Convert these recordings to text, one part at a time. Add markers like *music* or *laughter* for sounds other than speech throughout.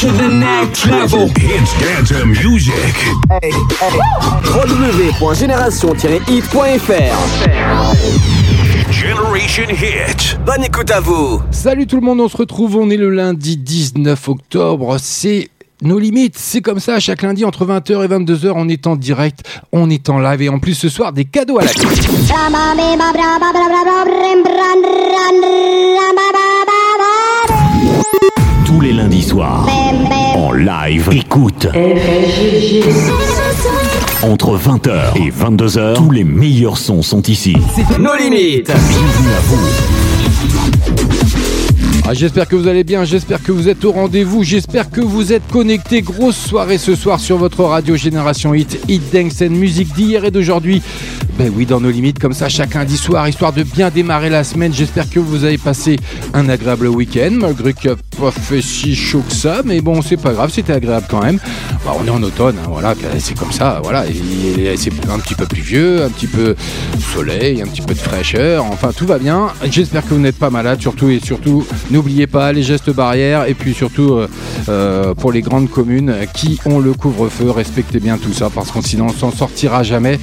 to the next level. It's dance music. Hey, hey. www.génération-hit.fr Generation Hit. Bonne écoute à vous. Salut tout le monde, on se retrouve, on est le lundi 19 octobre, c'est nos limites, c'est comme ça, chaque lundi entre 20h et 22h, on est en direct, on est en live et en plus ce soir des cadeaux à la clé. Les lundis soirs. En live. Écoute. Entre 20h et 22h, tous les meilleurs sons sont ici. Nos limites. Bienvenue à vous. Ah, j'espère que vous allez bien, j'espère que vous êtes au rendez-vous, j'espère que vous êtes connectés. Grosse soirée ce soir sur votre radio Génération Hit, Hit Dance and Music d'hier et d'aujourd'hui. Ben oui, dans nos limites, comme ça, chaque lundi soir, histoire de bien démarrer la semaine. J'espère que vous avez passé un agréable week-end, malgré qu'il n'y a pas fait si chaud que ça, mais bon, c'est pas grave, c'était agréable quand même. Bah, on est en automne, hein, voilà, c'est comme ça, voilà. C'est un petit peu pluvieux, un petit peu soleil, un petit peu de fraîcheur, enfin tout va bien. J'espère que vous n'êtes pas malade, surtout et surtout, n'oubliez pas les gestes barrières et puis surtout euh, euh, pour les grandes communes qui ont le couvre-feu, respectez bien tout ça parce que sinon on s'en sortira jamais.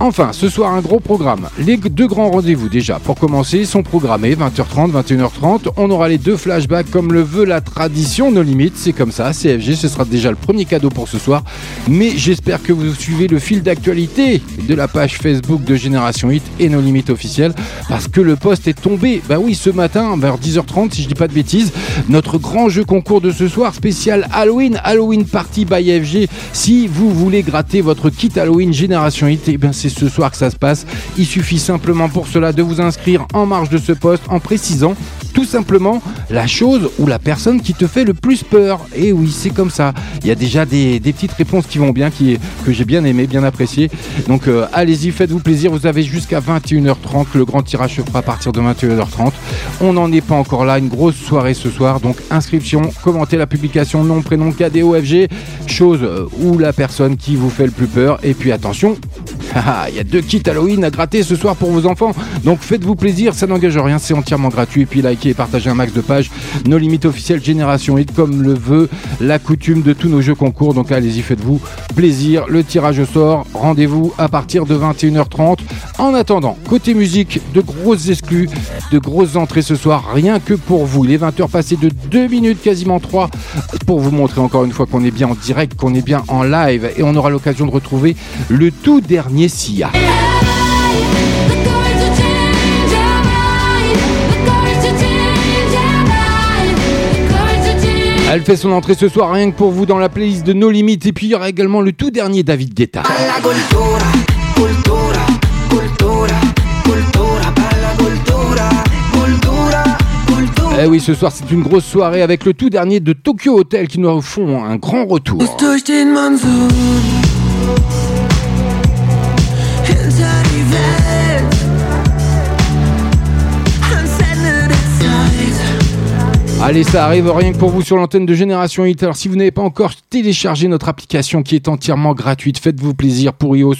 Enfin, ce soir, un gros programme. Les deux grands rendez-vous, déjà, pour commencer, sont programmés 20h30, 21h30. On aura les deux flashbacks comme le veut la tradition, nos limites. C'est comme ça, CFG, ce sera déjà le premier cadeau pour ce soir. Mais j'espère que vous suivez le fil d'actualité de la page Facebook de Génération Hit et nos limites officielles parce que le poste est tombé. Bah oui, ce matin, vers 10h30, si je dis pas de bêtises, notre grand jeu concours de ce soir, spécial Halloween, Halloween Party by FG. Si vous voulez gratter votre kit Halloween Génération Hit, eh bien c'est ce soir que ça se passe. Il suffit simplement pour cela de vous inscrire en marge de ce poste en précisant tout simplement la chose ou la personne qui te fait le plus peur. Et oui, c'est comme ça. Il y a déjà des, petites réponses qui vont bien, qui, que j'ai bien aimé, bien apprécié. Donc euh, allez-y, faites-vous plaisir. Vous avez jusqu'à 21h30. Le grand tirage se fera à partir de 21h30. On n'en est pas encore là. Une grosse soirée ce soir. Donc inscription, commentez la publication, nom, prénom, KDOFG, chose euh, ou la personne qui vous fait le plus peur. Et puis attention, haha, *laughs* il y a deux kits Halloween à gratter ce soir pour vos enfants. Donc faites-vous plaisir, ça n'engage rien, c'est entièrement gratuit. Et puis et partagez un max de pages. Nos limites officielles Génération Hit, comme le veut la coutume de tous nos jeux concours. Donc allez-y, faites-vous plaisir. Le tirage au sort, rendez-vous à partir de 21h30. En attendant, côté musique, de grosses exclus, de grosses entrées ce soir, rien que pour vous. Il est 20h passé de 2 minutes, quasiment 3, pour vous montrer encore une fois qu'on est bien en direct, qu'on est bien en live. Et on aura l'occasion de retrouver le tout dernier SIA. Elle fait son entrée ce soir rien que pour vous dans la playlist de No Limites. Et puis il y aura également le tout dernier David Guetta. Eh oui, ce soir c'est une grosse soirée avec le tout dernier de Tokyo Hotel qui nous font un grand retour. Allez, ça arrive rien que pour vous sur l'antenne de Génération Hit. Alors si vous n'avez pas encore téléchargé notre application qui est entièrement gratuite, faites-vous plaisir pour iOS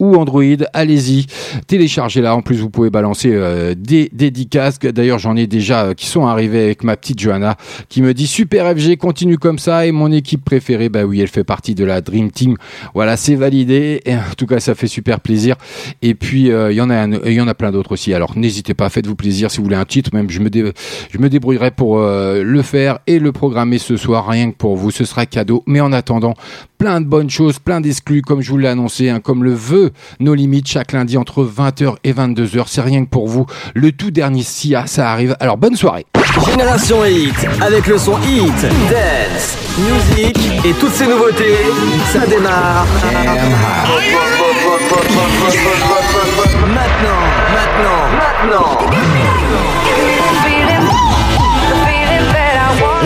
ou Android, allez-y, téléchargez-la. En plus, vous pouvez balancer euh, des dédicaces. D'ailleurs, j'en ai déjà euh, qui sont arrivés avec ma petite Johanna qui me dit super FG, continue comme ça. Et mon équipe préférée, bah oui, elle fait partie de la Dream Team. Voilà, c'est validé. Et en tout cas, ça fait super plaisir. Et puis, euh, il y en a, un- il y en a plein d'autres aussi. Alors, n'hésitez pas, faites-vous plaisir si vous voulez un titre. Même, je me, dé- je me débrouillerai pour euh, le faire et le programmer ce soir, rien que pour vous. Ce sera cadeau. Mais en attendant, plein de bonnes choses, plein d'exclus, comme je vous l'ai annoncé, hein, comme le veut nos limites chaque lundi entre 20h et 22h. C'est rien que pour vous. Le tout dernier SIA, ça arrive. Alors, bonne soirée. Génération Hit, avec le son Hit, Dance, Music et toutes ces nouveautés, ça démarre. Maintenant, maintenant, maintenant.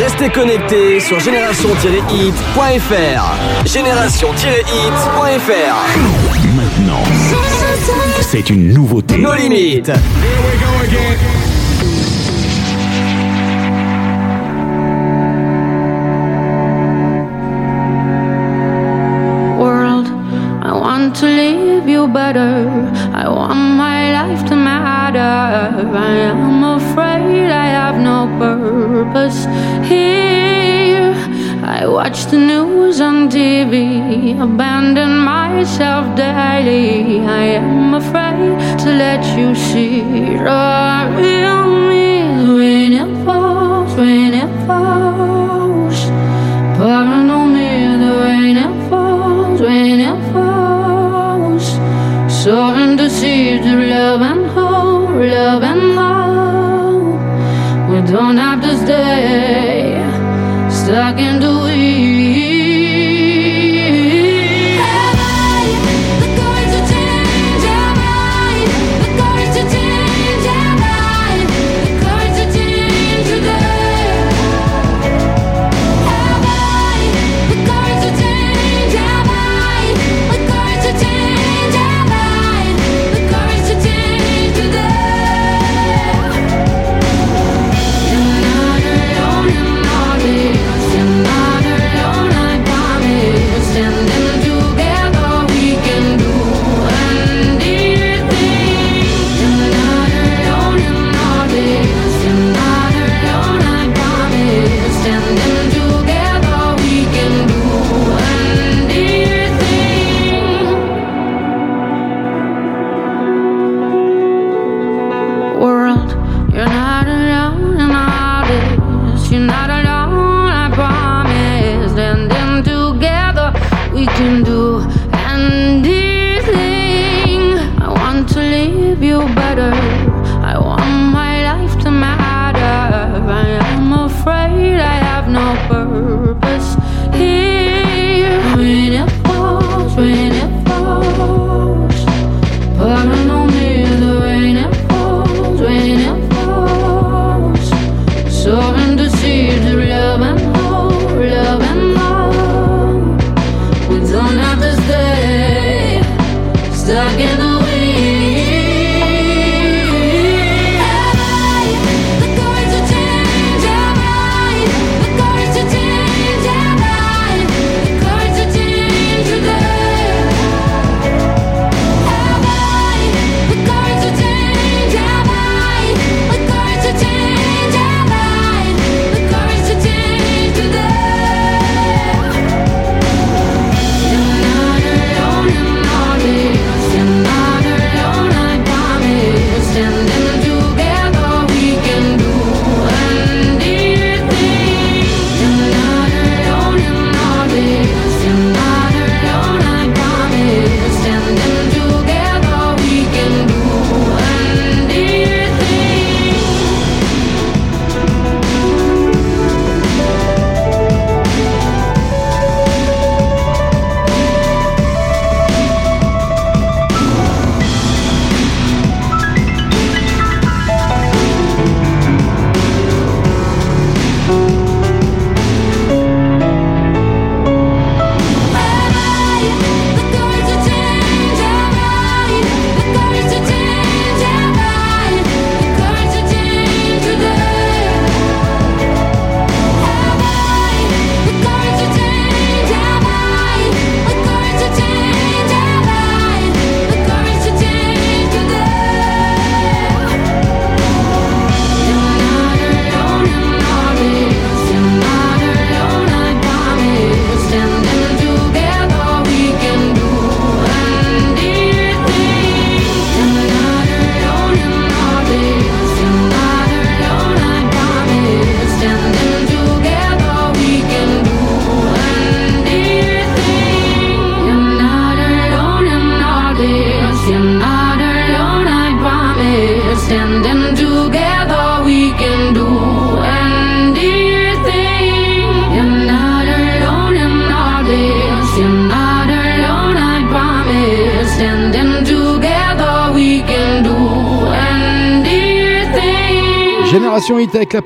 Restez connectés sur génération-hit.fr. Génération-hit.fr. Maintenant, c'est une nouveauté. Nos limites. world. I want to leave you better. I want my life to matter. I am watch the news on TV, abandon myself daily. I am afraid to let you see. Oh,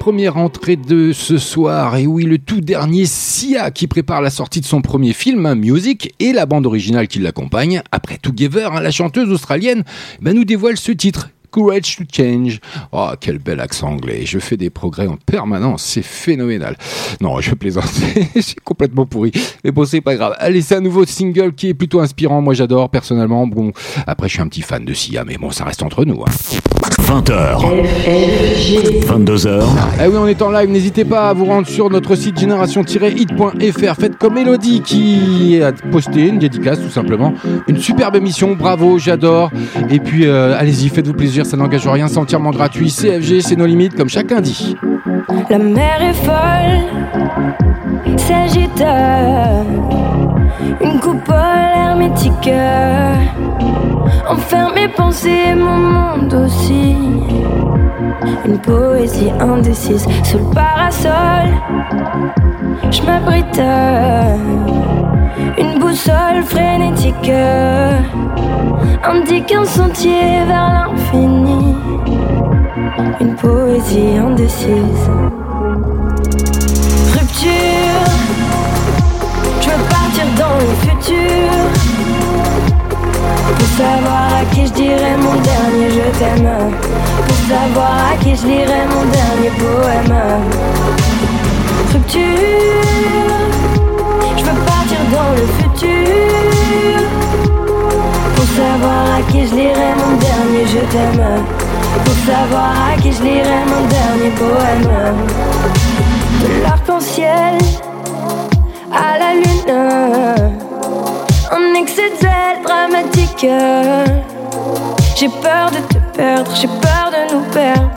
première entrée de ce soir, et oui, le tout dernier Sia qui prépare la sortie de son premier film, Music, et la bande originale qui l'accompagne, après Together, hein, la chanteuse australienne, bah, nous dévoile ce titre Courage to Change. Oh, quel bel accent anglais. Je fais des progrès en permanence. C'est phénoménal. Non, je plaisante. *laughs* c'est complètement pourri. Mais bon, c'est pas grave. Allez, c'est un nouveau single qui est plutôt inspirant. Moi, j'adore personnellement. Bon, après, je suis un petit fan de Sia, mais bon, ça reste entre nous. hein. 20h, 22h, Eh oui, on est en live. N'hésitez pas à vous rendre sur notre site génération-hit.fr. Faites comme Elodie qui a posté une dédicace, tout simplement. Une superbe émission. Bravo, j'adore. Et puis, euh, allez-y, faites-vous plaisir. Ça n'engage rien. C'est entièrement gratuit. CFG, c'est nos limites, comme chacun dit. La mer est folle, s'agite. Une coupole hermétique enferme mes pensées mon monde aussi. Une poésie indécise sous le parasol. Je m'abrite. Une boussole frénétique indique un sentier vers l'infini. Une poésie indécise. Rupture, je veux partir dans le futur. Pour savoir à qui je dirais mon dernier je t'aime. Pour savoir à qui je lirais mon dernier poème. Rupture, dans le futur. Pour savoir à qui je lirais mon dernier je t'aime. Pour savoir à qui je lirais mon dernier poème. De l'arc-en-ciel à la lune. Un excès de zèle dramatique. J'ai peur de te perdre, j'ai peur de nous perdre.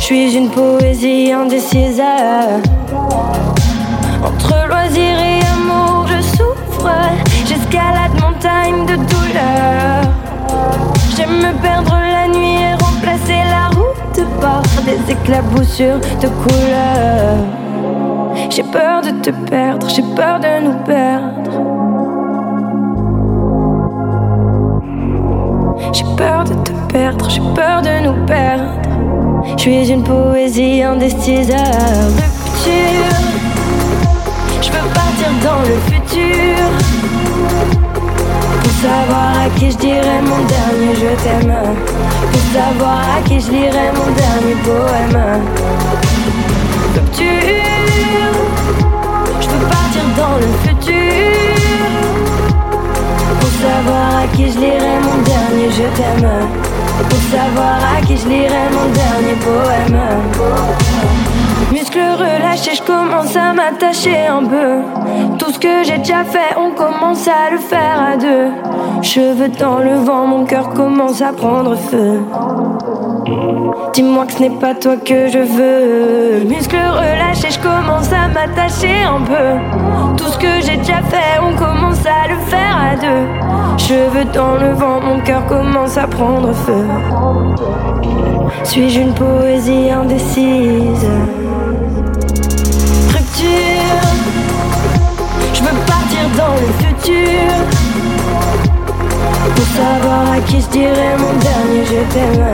Je suis une poésie indécise. Entre loisirs et J'escalade montagne de douleur. J'aime me perdre la nuit et remplacer la route par des éclaboussures de couleurs. J'ai peur de te perdre, j'ai peur de nous perdre. J'ai peur de te perdre, j'ai peur de nous perdre. Je suis une poésie à rupture. Je veux partir dans le futur. Pour savoir à qui je dirais mon dernier je t'aime. Pour savoir à qui je lirais mon dernier poème. Rupture. Je veux partir dans le futur. Pour savoir à qui je lirais mon dernier je t'aime. Pour savoir à qui je lirais mon dernier poème. Muscles relâchés, je commence à m'attacher un peu. Tout ce que j'ai déjà fait, on commence à le faire à deux. Cheveux dans le vent, mon cœur commence à prendre feu. Dis-moi que ce n'est pas toi que je veux. Muscles relâchés, je commence à m'attacher un peu. Tout ce que j'ai déjà fait, on commence à le faire à deux. Cheveux dans le vent, mon cœur commence à prendre feu. Suis-je une poésie indécise? Dans le futur. Pour savoir à qui je dirais mon dernier je t'aime.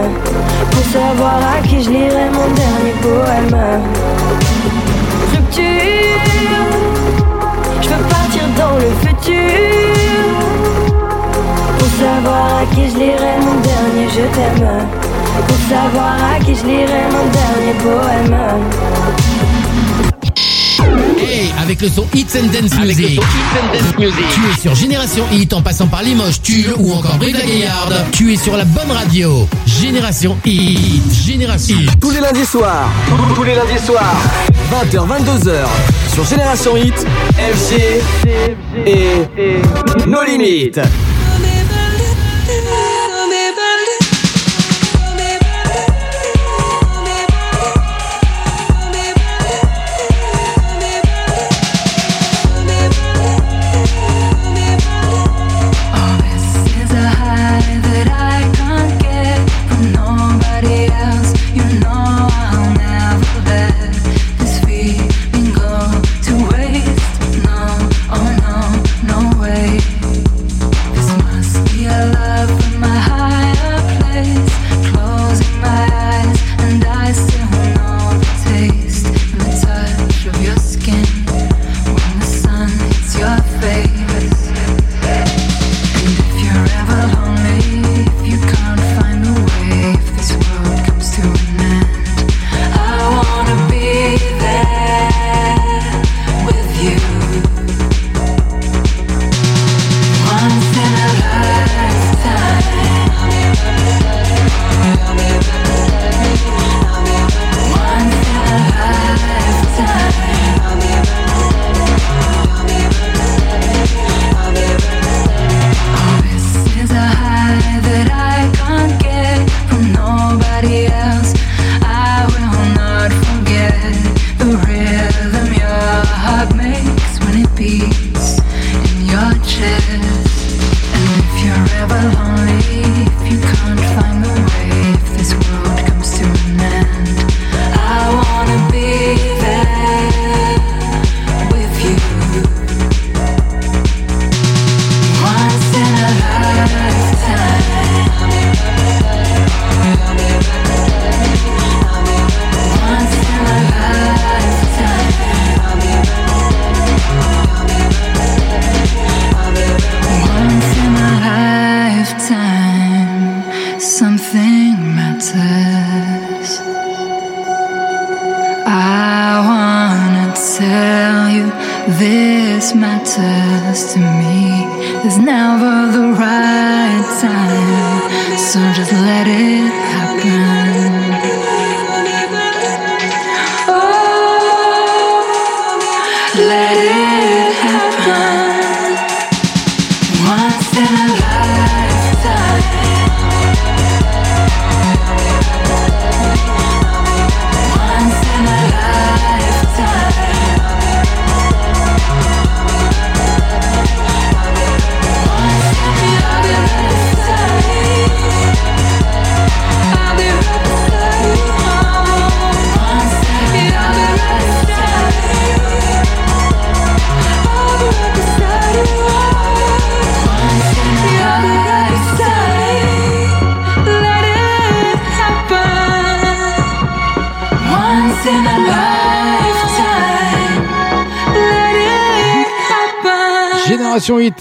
Pour savoir à qui je lirais mon dernier poème. Rupture, je veux partir dans le futur. Pour savoir à qui je lirais mon dernier je t'aime. Pour savoir à qui je lirais mon dernier poème. Hey, avec le son Hits and Dance Music. Tu es sur Génération Hit en passant par Limoges, Tulle ou encore Brive la Gaillarde. Tu es sur la bonne radio. Génération Hit. Génération Hit. Tous les lundis soirs, tous les lundis soirs, 20h, 22h, sur Génération Hit, FG et nos limites.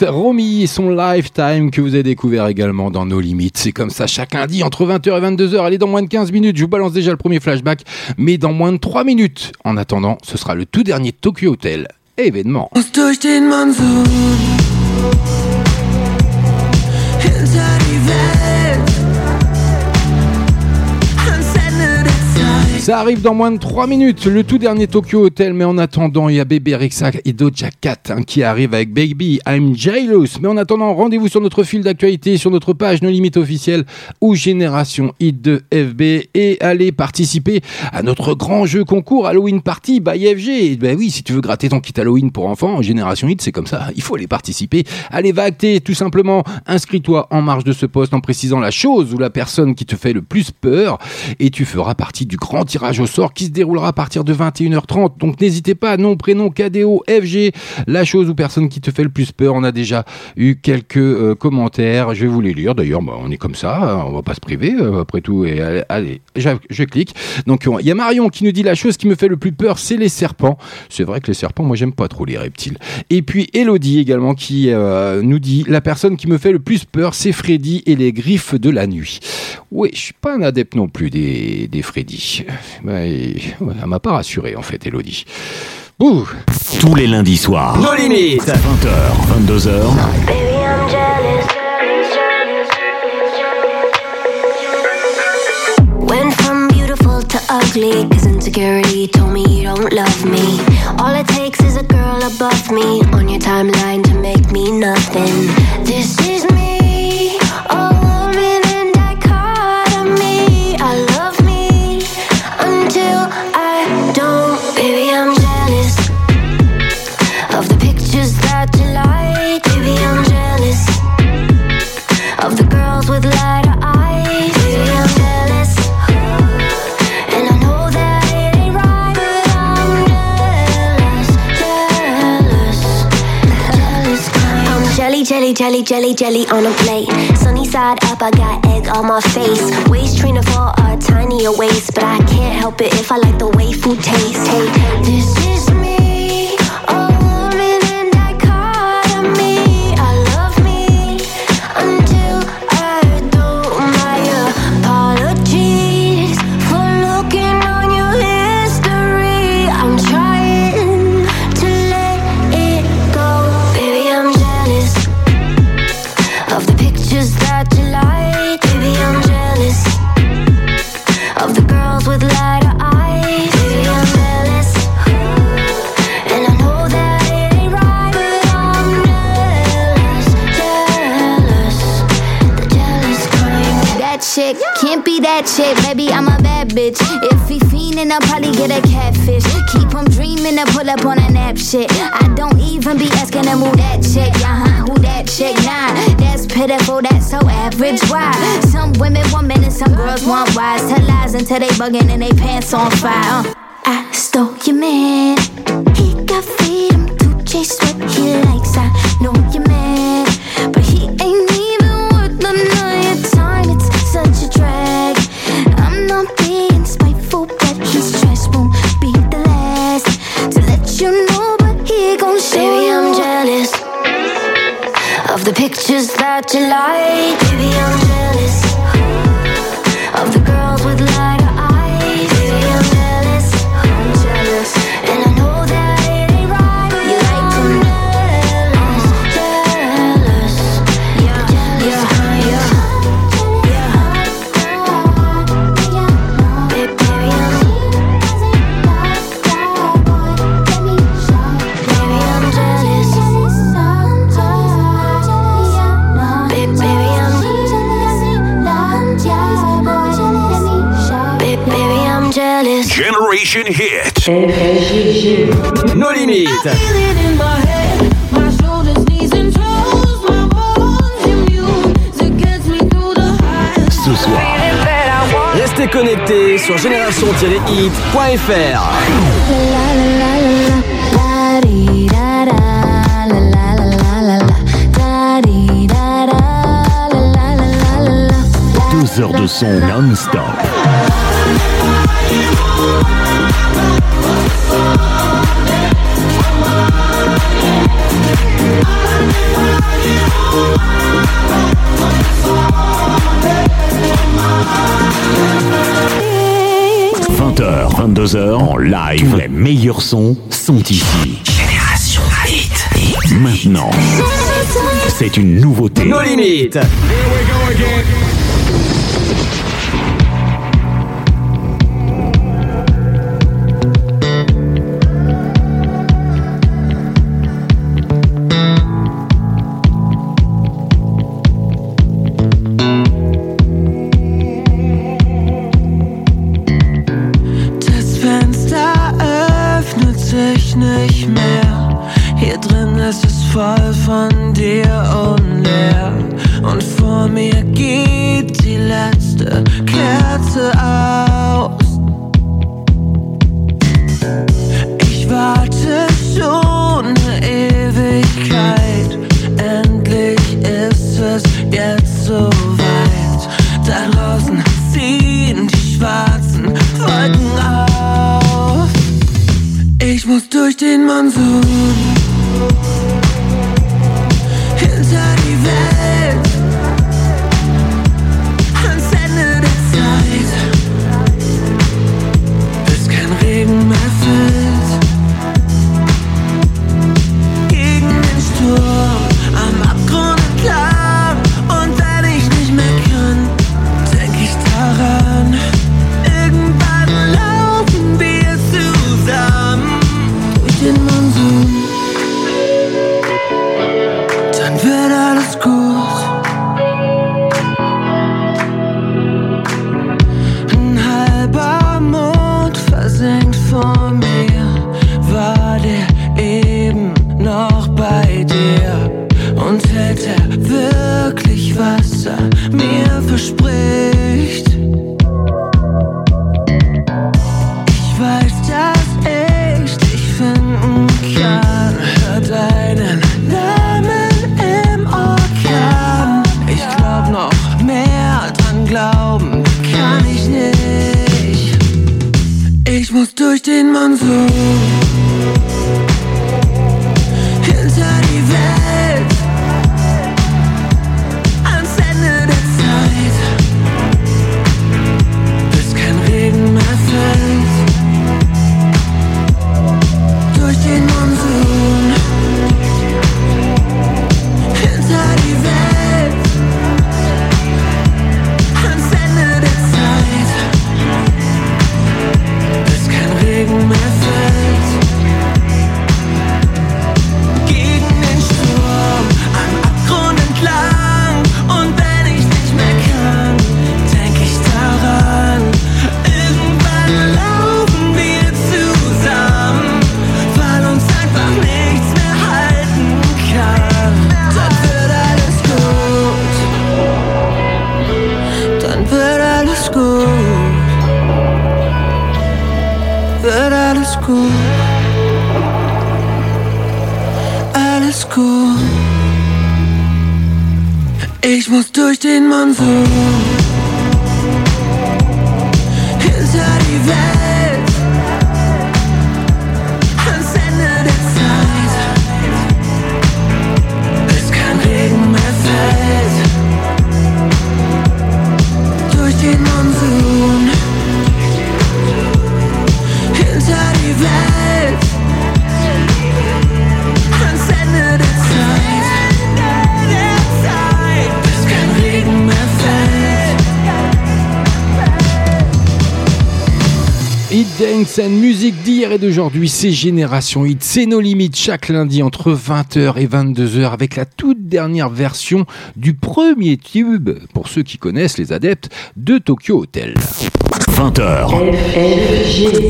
Romy et son Lifetime que vous avez découvert également dans nos limites. C'est comme ça chaque lundi entre 20h et 22h. Allez, dans moins de 15 minutes, je vous balance déjà le premier flashback, mais dans moins de 3 minutes. En attendant, ce sera le tout dernier Tokyo Hotel événement. Ça arrive dans moins de 3 minutes, le tout dernier Tokyo Hotel. Mais en attendant, il y a Bébé Rexa et Doja Cat hein, qui arrivent avec Baby I'm Jealous. Mais en attendant, rendez-vous sur notre fil d'actualité, sur notre page No Limite officielle ou Génération Hit de FB et allez participer à notre grand jeu concours Halloween Party by FG. Et ben oui, si tu veux gratter ton kit Halloween pour enfants, Génération Hit, c'est comme ça. Il faut aller participer. Allez, va acter tout simplement. Inscris-toi en marge de ce poste en précisant la chose ou la personne qui te fait le plus peur et tu feras partie du grand tirage au sort qui se déroulera à partir de 21h30. Donc n'hésitez pas, nom, prénom, KDO, FG, la chose ou personne qui te fait le plus peur. On a déjà eu quelques euh, commentaires, je vais vous les lire. D'ailleurs, bah, on est comme ça, hein, on va pas se priver euh, après tout. Et allez, allez, je, clique. Donc il y a Marion qui nous dit la chose qui me fait le plus peur, c'est les serpents. C'est vrai que les serpents, moi j'aime pas trop les reptiles. Et puis Elodie également qui euh, nous dit la personne qui me fait le plus peur, c'est Freddy et les griffes de la nuit. Oui, je suis pas un adepte non plus des, des Freddy. Ouais, elle m'a pas rassuré en fait, Elodie. Bouh Tous les lundis soirs. Nos limites. 20h, 22h. Baby, I'm jealous. Went from beautiful to ugly, cause insecurity told me you don't love me. All it takes is a girl above me on your timeline to make me nothing. This is me, jelly, jelly, jelly, on a plate. Sunny side up, I got egg on my face. Waist trainer for a tinier waist, but I can't help it if I like the way food tastes. Hey, this is me, chick, baby. I'm a bad bitch. If he fiendin', I'll probably get a catfish. Keep him dreamin' to pull up on a nap shit. I don't even be asking to move that chick. Uh huh, who that chick? Nah, that's pitiful, that's so average. Why? Some women want men and some girls want wise. Tell lies until they buggin' and they pants on fire. Uh. I stole your man. He got freedom to chase what he likes. I know you're mad, of the pictures that you like. Asian hit. No limites. ce soir. Restez connectés sur génération-hit.fr. Deux heures de son non-stop. 22h en live. Tous les meilleurs sons sont ici. Génération Hit. Maintenant, c'est une nouveauté. Nos limites. geht die letzte Kerze aus. Ich warte schon eine Ewigkeit. Endlich ist es jetzt soweit. Da draußen ziehen die schwarzen Wolken auf. Ich muss durch den Monsun. d'aujourd'hui, c'est Génération Hit, c'est nos limites chaque lundi entre 20h et 22h avec la toute dernière version du premier tube, pour ceux qui connaissent les adeptes, de Tokyo Hotel. 20h.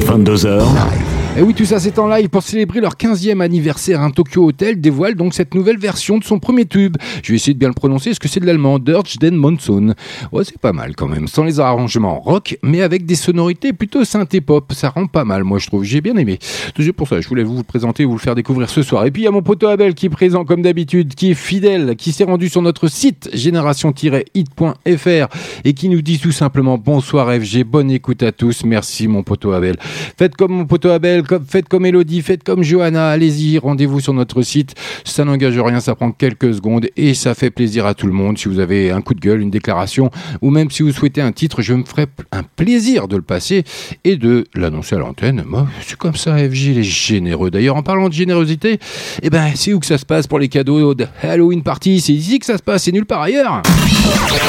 22h. Et oui, tout ça c'est en live pour célébrer leur 15e anniversaire. Un Tokyo Hotel dévoile donc cette nouvelle version de son premier tube. Je vais essayer de bien le prononcer, est-ce que c'est de l'allemand? Dirge den Monsoon. Ouais, c'est pas mal quand même. Sans les arrangements rock, mais avec des sonorités plutôt synthé pop. Ça rend pas mal, moi je trouve. J'ai bien aimé. C'est pour ça, je voulais vous le présenter, vous le faire découvrir ce soir. Et puis il y a mon poteau Abel qui est présent comme d'habitude, qui est fidèle, qui s'est rendu sur notre site génération-hit.fr et qui nous dit tout simplement bonsoir FG, bonne écoute à tous. Merci mon poteau Abel. Faites comme mon poteau Abel, comme, faites comme Elodie, faites comme Johanna, allez-y, rendez-vous sur notre site. Ça n'engage rien, ça prend quelques secondes et ça fait plaisir à tout le monde. Si vous avez un coup de gueule, une déclaration ou même si vous souhaitez un titre, je me ferai un plaisir de le passer et de l'annoncer à l'antenne. Moi, c'est comme ça, FG, il est généreux. D'ailleurs, en parlant de générosité, eh ben, c'est où que ça se passe pour les cadeaux de Halloween Party? C'est ici que ça se passe, c'est nulle part ailleurs.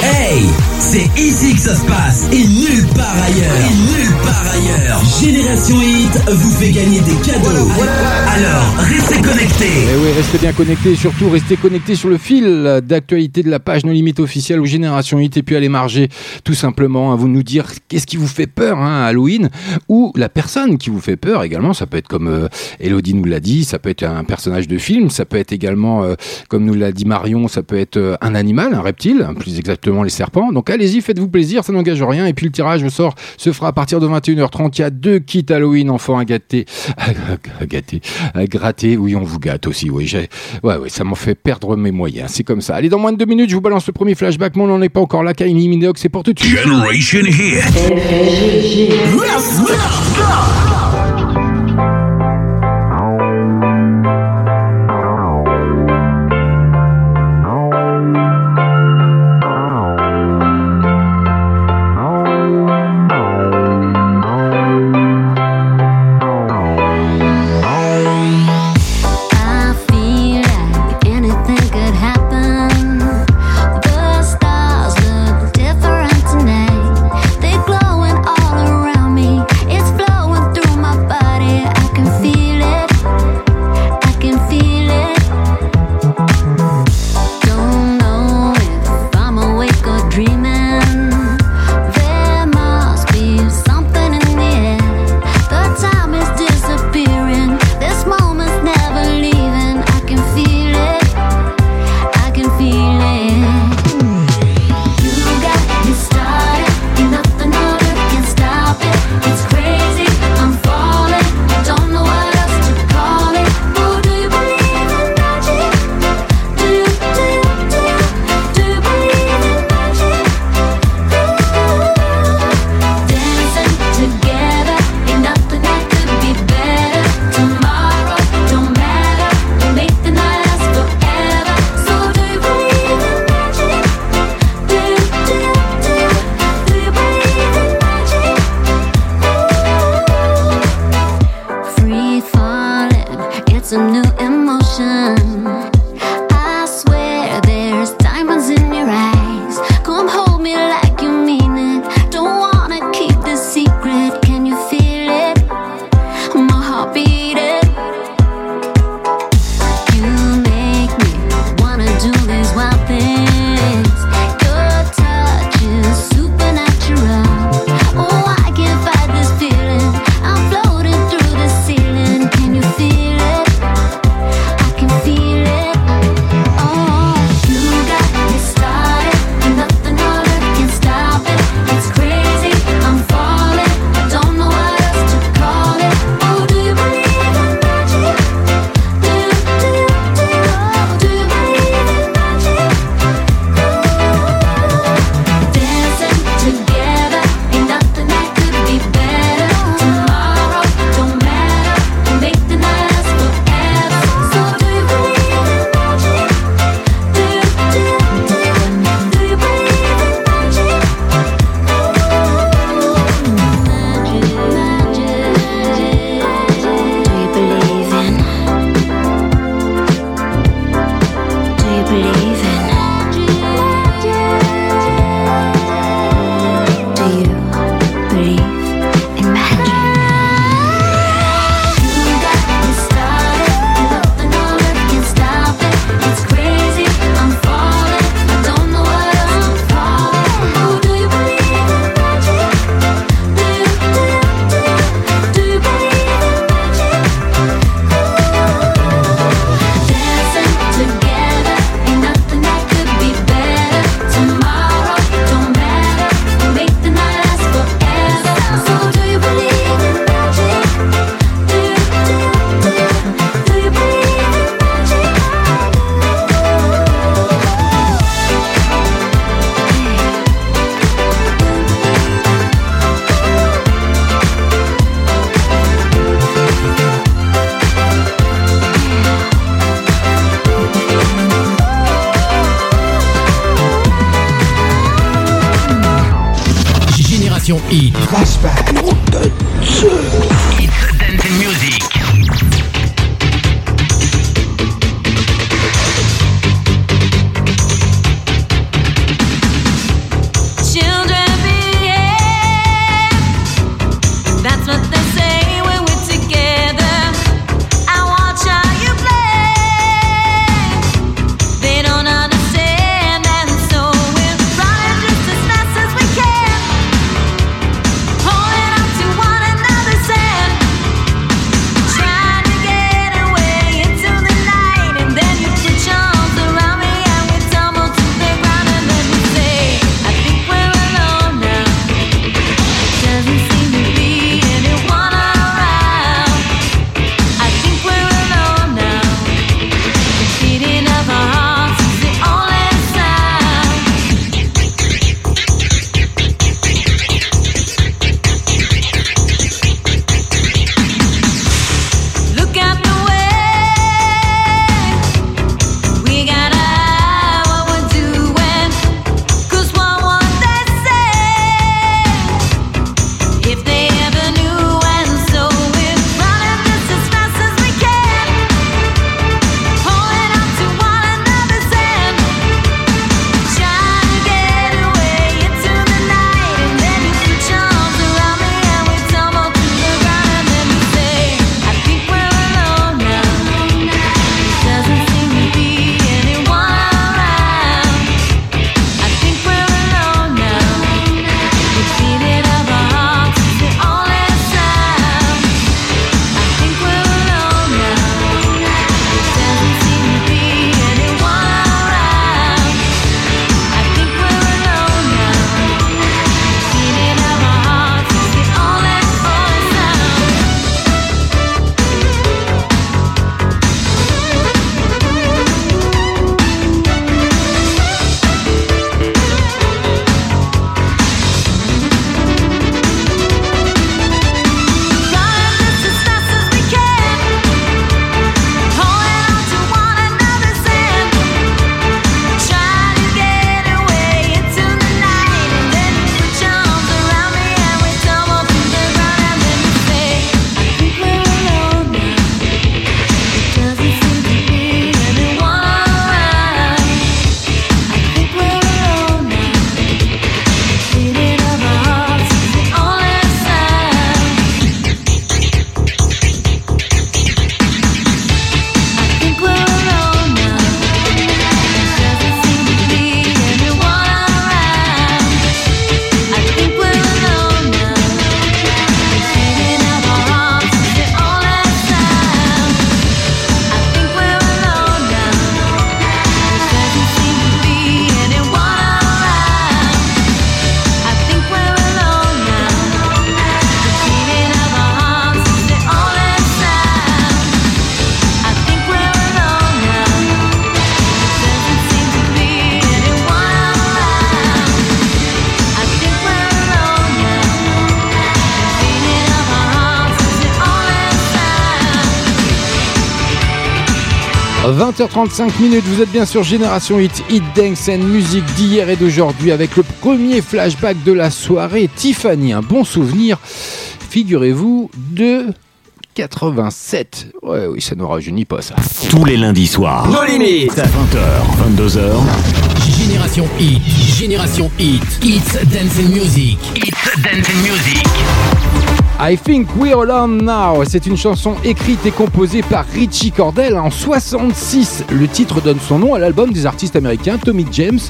Hey, c'est ici que ça se passe et nulle part ailleurs. Et nulle part ailleurs. Génération Hit vous fait gagner des cadeaux. Alors, restez connectés. Eh oui, restez bien connectés et surtout restez connectés sur le fil d'actualité de la page No Limite officielle ou Génération Hit et puis allez marger tout simplement à vous nous dire qu'est-ce qui vous fait peur hein, à Halloween ou la personne qui vous fait peur également. Ça peut être comme euh, Elodie nous l'a dit, ça peut être un personnage de film, ça peut être également, euh, comme nous l'a dit Marion, ça peut être euh, un animal, un reptile, plus exactement les serpents. Donc allez-y, faites-vous plaisir, ça n'engage rien. Et puis le tirage au sort se fera à partir de 21h30. Il y a deux kits Halloween enfants à gâter, à gâter, à gratter. Oui, on vous gâte aussi. Oui, j'ai, ouais, ouais, ça m'en fait perdre mes moyens. C'est comme ça. Allez, dans moins de deux minutes, je vous balance le premier flashback. Mais on n'en est pas encore là. Kylie Minogue, c'est pour tout de suite. Generation Hit. 20h35 minutes, vous êtes bien sur Génération Hit, Hit Dance and Music d'hier et d'aujourd'hui avec le premier flashback de la soirée. Tiffany, un bon souvenir, figurez-vous, de 87. Ouais, oui, ça ne rajeunit pas ça. Tous les lundis soirs. Nos limites. 20h, 22h. Génération Hit. Génération Hit. Hits Dance and Music. Hits Dance and Music. I Think We're Alone Now, c'est une chanson écrite et composée par Richie Cordell en 66. Le titre donne son nom à l'album des artistes américains Tommy James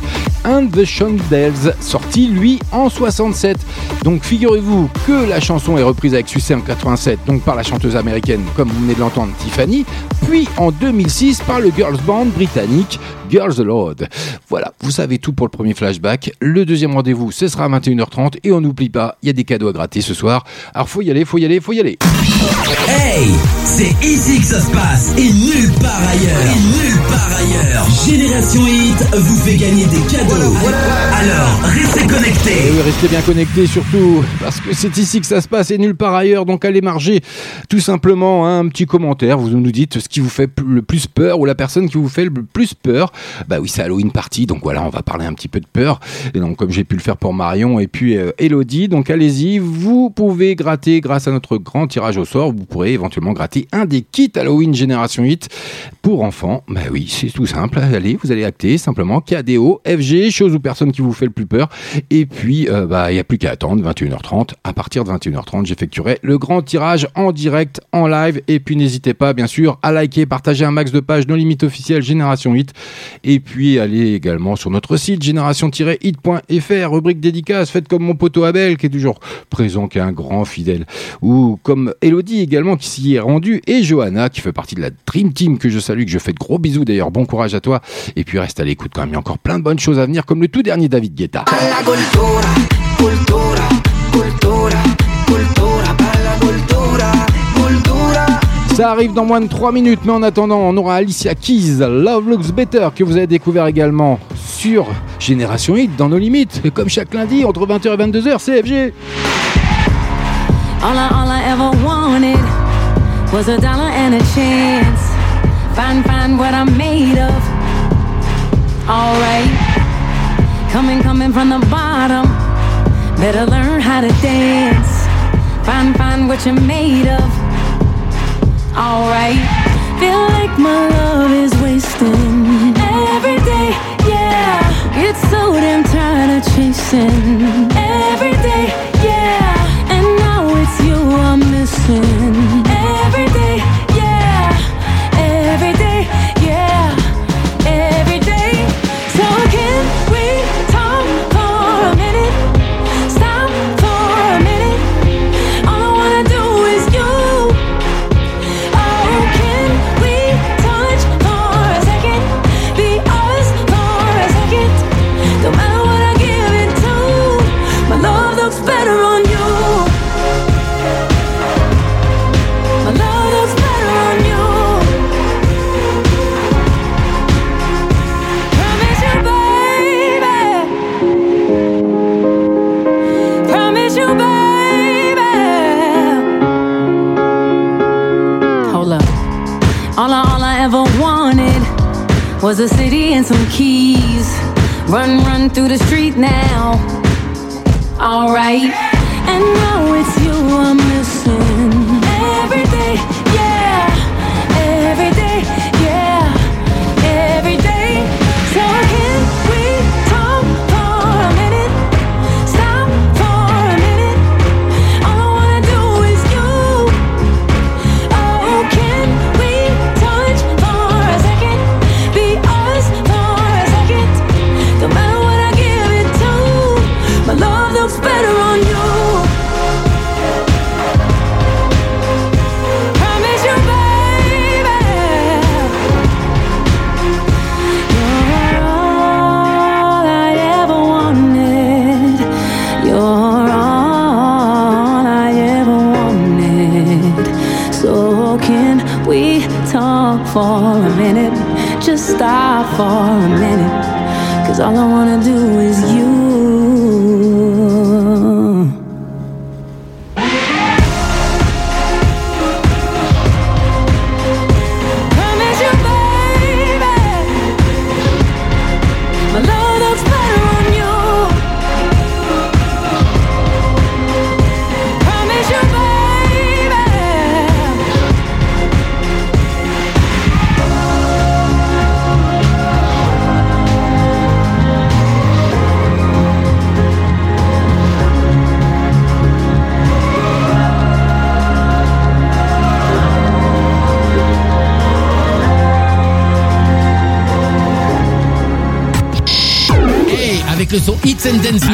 and the Shondells, sorti lui en 67. Donc figurez-vous que la chanson est reprise avec succès en 87, donc par la chanteuse américaine, comme vous venez de l'entendre, Tiffany, puis en 2006 par le girls band britannique Girls Aloud. Voilà, vous savez tout pour le premier flashback. Le deuxième rendez-vous, ce sera à 21h30 et on n'oublie pas, il y a des cadeaux à gratter ce soir. Alors faut y aller, faut y aller, faut y aller. Hey, c'est ici que ça se passe et nulle part ailleurs. Et nulle part ailleurs. Génération Hit vous fait gagner des cadeaux. Alors, restez connectés. Et oui, restez bien connectés surtout parce que c'est ici que ça se passe et nulle part ailleurs. Donc allez marger tout simplement hein, un petit commentaire. Vous nous dites ce qui vous fait le plus peur ou la personne qui vous fait le plus peur. Bah oui, c'est Halloween party, donc voilà, on va parler un petit peu de peur. Donc comme j'ai pu le faire pour Marion et puis euh, Elodie, donc allez-y, vous pouvez gratter grâce à notre grand tirage au sort, vous pourrez éventuellement gratter un des kits Halloween Génération 8 pour enfants. Bah oui, c'est tout simple. Allez, vous allez acter simplement KDO, FG, chose ou personne qui vous fait le plus peur. Et puis, euh, bah, il n'y a plus qu'à attendre 21h30. À partir de 21h30, j'effectuerai le grand tirage en direct, en live. Et puis, n'hésitez pas, bien sûr, à liker, partager un max de pages No Limite officielle Génération 8. Et puis, allez également sur notre site génération-hit.fr, rubrique dédicace, faites comme mon poteau Abel, qui est toujours présent, qui est un grand fidèle. Ou comme Elodie également, qui s'y est rendue. Et Johanna, qui fait partie de la Dream Team, que je salue, que je fais de gros bisous d'ailleurs. Bon courage à toi. Et puis, reste à l'écoute quand même. Il y a encore plein de bonnes choses à venir, comme le tout dernier David Guetta. Ça arrive dans moins de 3 minutes, mais en attendant, on aura Alicia Keys, Love Looks Better, que vous avez découvert également sur Génération Hit, dans nos limites. Et comme chaque lundi, entre 20h et 22h, CFG. All I, all I ever wanted was a dollar and a chance. Find, find what I'm made of. Alright. Coming, coming from the bottom. Better learn how to dance. Find, find what you're made of. Alright. Feel like my love is wasting every day. Yeah. Get so damn tired of chasing every day. Yeah. And now it's you I'm missing was a city and some keys. Run, run through the street now. Alright. And now it's you I'm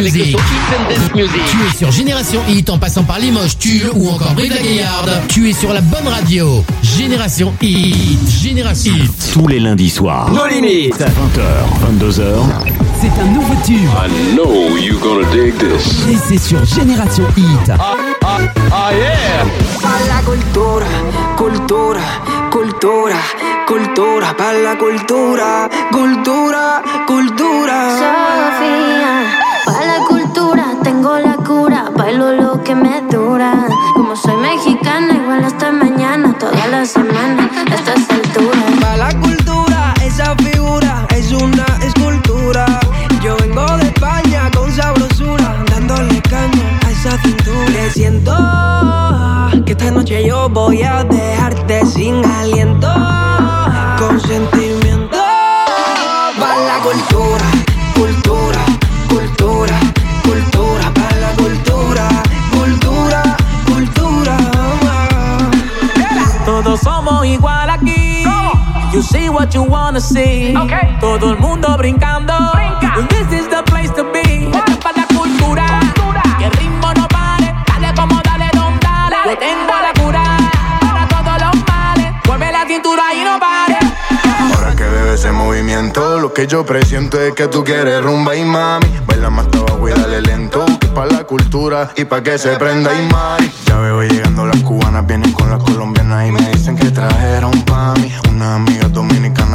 Music. Tu es sur Génération Hit en passant par Limoges, Tulle ou encore Brive la Gaillarde. Tu es sur la bonne radio. Génération Hit. Génération Hit. Tous les lundis soirs. Nos limites. 20h, 22h. C'est un nouveau tube. I know you're gonna dig this. Et c'est sur Génération Hit. Ah yeah la cultura, cultura, cultura, cultura, la cultura, cultura, cultura. Como soy mexicana, igual hasta mañana, toda la semana, hasta esta altura. Para la cultura, esa figura es una escultura. Yo vengo de España con sabrosura, dándole caña a esa cintura. Me siento ah, que esta noche yo voy a dejarte sin aliento wanna see. Todo el mundo brincando. This is the place to be. Esto es para la cultura. Que el ritmo no pare. Dale como dale, don dale. Yo tengo la cura para todos los males. Mueve la cintura y no pare. Ahora que veo ese movimiento, lo que yo presiento es que tú quieres rumba y mami. Baila más abajo y dale lento, que es pa' la cultura y pa' que se prenda y mari. Ya veo llegando las cubanas, vienen con las colombianas y me dicen que trajeron pa' mí. Unas amigas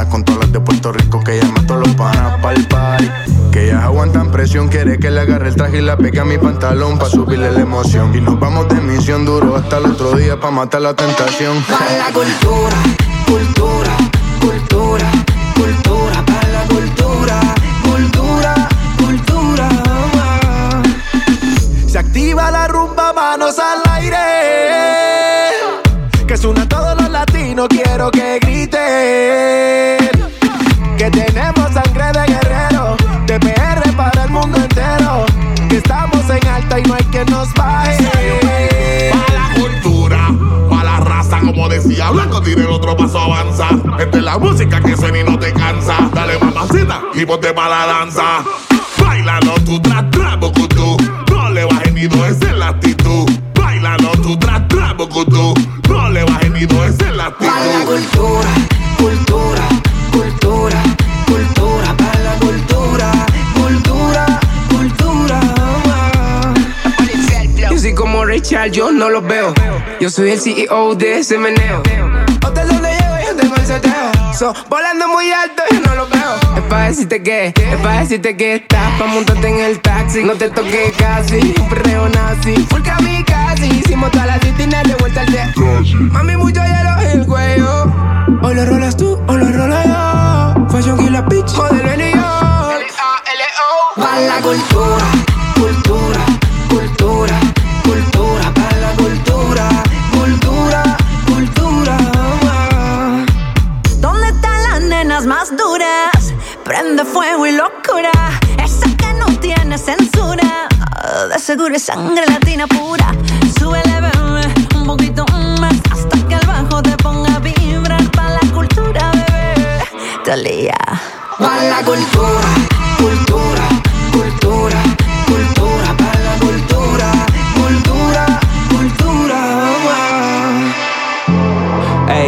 con todas las de Puerto Rico que llaman a los panas pa'l party. Que ellas aguantan presión, quiere que le agarre el traje y la pegue a mi pantalón pa' subirle la emoción. Y nos vamos de misión duro hasta el otro día pa' matar la tentación. Para la cultura, tire el otro paso, avanza. Esta es la música que suena y no te cansa. Dale mamacita y ponte para la danza. Bailalo tú, tra, tra, bucutú. No le bajes ni dos, esa es la actitud. Bailalo tú, tra, tra, bucutú. No le bajes ni dos, esa es la actitud. Para la cultura, cultura, cultura, cultura, para la cultura, cultura, cultura. Yo soy como Richard, yo no los veo. Yo soy el CEO de ese meneo. So, volando muy alto, yo no los veo. Es pa' decirte que, es pa' decirte que estás pa' montarte en el taxi. No te toques casi, un perreo nazi. Full casi, hicimos toda la citina de vuelta al jet. Mami, mucho hielo en el cuello. O lo rolas tú, o lo rolo yo. Fashion Killer Bitch, modelo en New York. Para la cultura, Prende fuego y locura. Esa que no tiene censura. De seguro es sangre latina pura. Súbele, bebé, un poquito más. Hasta que el bajo te ponga a vibrar. Pa' la cultura, bebé. Talía. Para la cultura,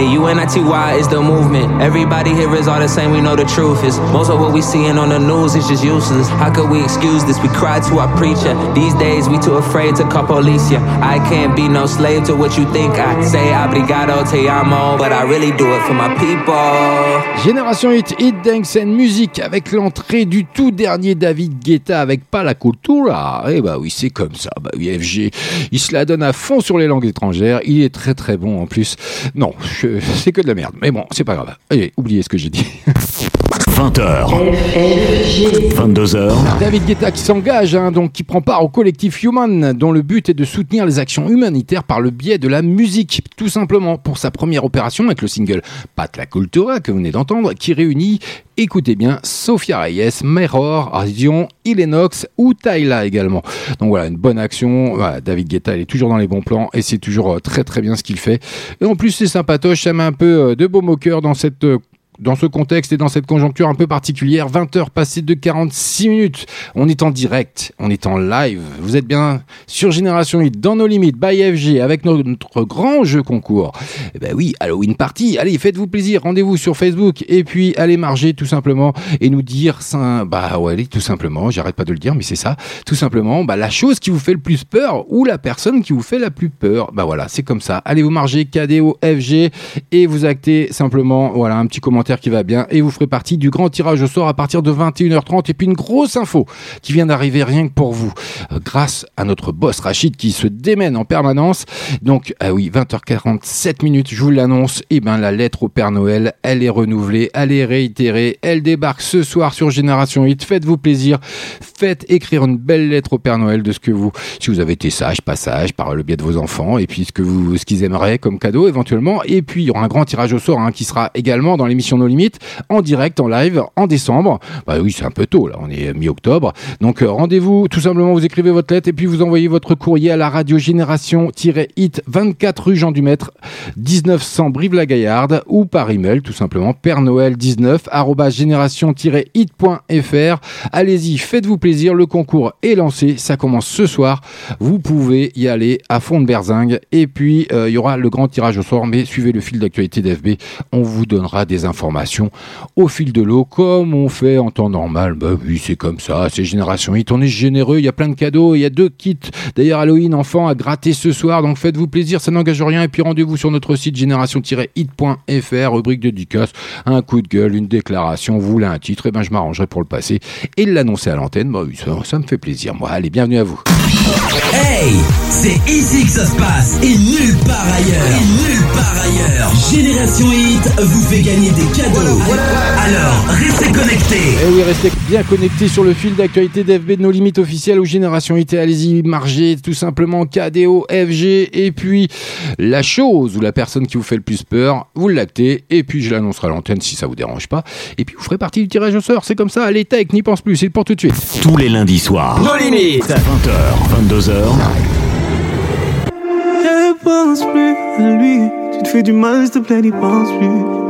UNITY is the movement. Everybody here is all the same, we know the truth. Most of what we on the news is just useless. How could we excuse this? We cry to our preacher. These days, we too afraid to call police. I can't be no slave to what you think I say. Te but I really do it for my people. Génération Hit, avec l'entrée du tout dernier David Guetta avec pas la cultura. Eh bah oui, c'est comme ça. Bah oui, FG, il se la donne à fond sur les langues étrangères. Il est très très bon en plus. Non, *laughs* c'est que de la merde. Mais bon, c'est pas grave. Allez, oubliez ce que j'ai dit. *laughs* 20h. 22h. David Guetta qui s'engage, hein, donc qui prend part au collectif Human, dont le but est de soutenir les actions humanitaires par le biais de la musique, tout simplement pour sa première opération avec le single Pat la Cultura que vous venez d'entendre, qui réunit, écoutez bien, Sofia Reyes, Meror, Ardion, Ilenox ou Tyla également. Donc voilà, une bonne action. David Guetta, il est toujours dans les bons plans et c'est toujours euh, très très bien ce qu'il fait. Et en plus, c'est sympatoche, ça met un peu euh, de beau moqueur dans cette euh, dans ce contexte et dans cette conjoncture un peu particulière, 20 heures passées de 46 minutes. On est en direct, on est en live. Vous êtes bien sur Génération Hit, dans nos limites, by FG, avec notre, notre grand jeu concours. Eh ben oui, Halloween Party. Allez, faites-vous plaisir, rendez-vous sur Facebook et puis allez marger tout simplement et nous dire, ça, bah ouais, allez, tout simplement, j'arrête pas de le dire, mais c'est ça, tout simplement, bah la chose qui vous fait le plus peur ou la personne qui vous fait la plus peur. Bah voilà, c'est comme ça. Allez vous marger KDO FG et vous actez simplement, voilà, un petit commentaire qui va bien et vous ferez partie du grand tirage au sort à partir de 21h30 et puis une grosse info qui vient d'arriver rien que pour vous. Euh, grâce à notre boss Rachid qui se démène en permanence. Donc ah oui, 20h47 minutes, je vous l'annonce, et ben la lettre au Père Noël, elle est renouvelée, elle est réitérée, elle débarque ce soir sur Génération 8. Faites-vous plaisir, faites écrire une belle lettre au Père Noël de ce que vous si vous avez été sage, pas sage par le biais de vos enfants et puis ce que vous ce qu'ils aimeraient comme cadeau éventuellement. Et puis il y aura un grand tirage au sort hein, qui sera également dans l'émission No Limites en direct, en live, en décembre. Bah oui, c'est un peu tôt là, on est mi-octobre. Donc euh, rendez-vous, tout simplement, vous écrivez votre lettre et puis vous envoyez votre courrier à la radio Génération-Hit 24 rue Jean du Maître 1900 Brive-la-Gaillarde ou par email tout simplement père noël 19 génération-hit.fr. Allez-y, faites-vous plaisir, le concours est lancé, ça commence ce soir. Vous pouvez y aller à fond de berzingue et puis euh, il y aura le grand tirage au sort mais suivez le fil d'actualité d'FB, on vous donnera des informations au fil de l'eau comme on fait en temps normal. Bah oui, c'est comme ça, c'est Génération Hit, on est généreux, il y a plein de cadeaux, il y a deux kits d'ailleurs Halloween enfant à gratter ce soir, donc faites-vous plaisir, ça n'engage rien et puis rendez-vous sur notre site génération-hit.fr, rubrique dédicace, un coup de gueule, une déclaration, vous voulez un titre, et ben je m'arrangerai pour le passer et l'annoncer à l'antenne. Bah oui, ça, me fait plaisir. Moi, allez, bienvenue à vous. Hey, c'est ici que ça se passe et ailleurs. Et nulle part ailleurs. Génération Hit vous fait gagner des Alors, restez connectés. Et oui, restez bien connectés sur le fil d'actualité d'FB de nos limites officielles aux Générations IT. Allez-y, margez tout simplement KDO, FG, et puis la chose ou la personne qui vous fait le plus peur, vous l'actez, et puis je l'annoncerai à l'antenne si ça vous dérange pas. Et puis vous ferez partie du tirage au sort. C'est comme ça, allez, tech, n'y pense plus, c'est pour tout de suite. Tous les lundis soirs. Nos limites. 20h, 22h. Ne pense plus à lui. Tu te fais du mal, s'il te plaît, n'y pense plus.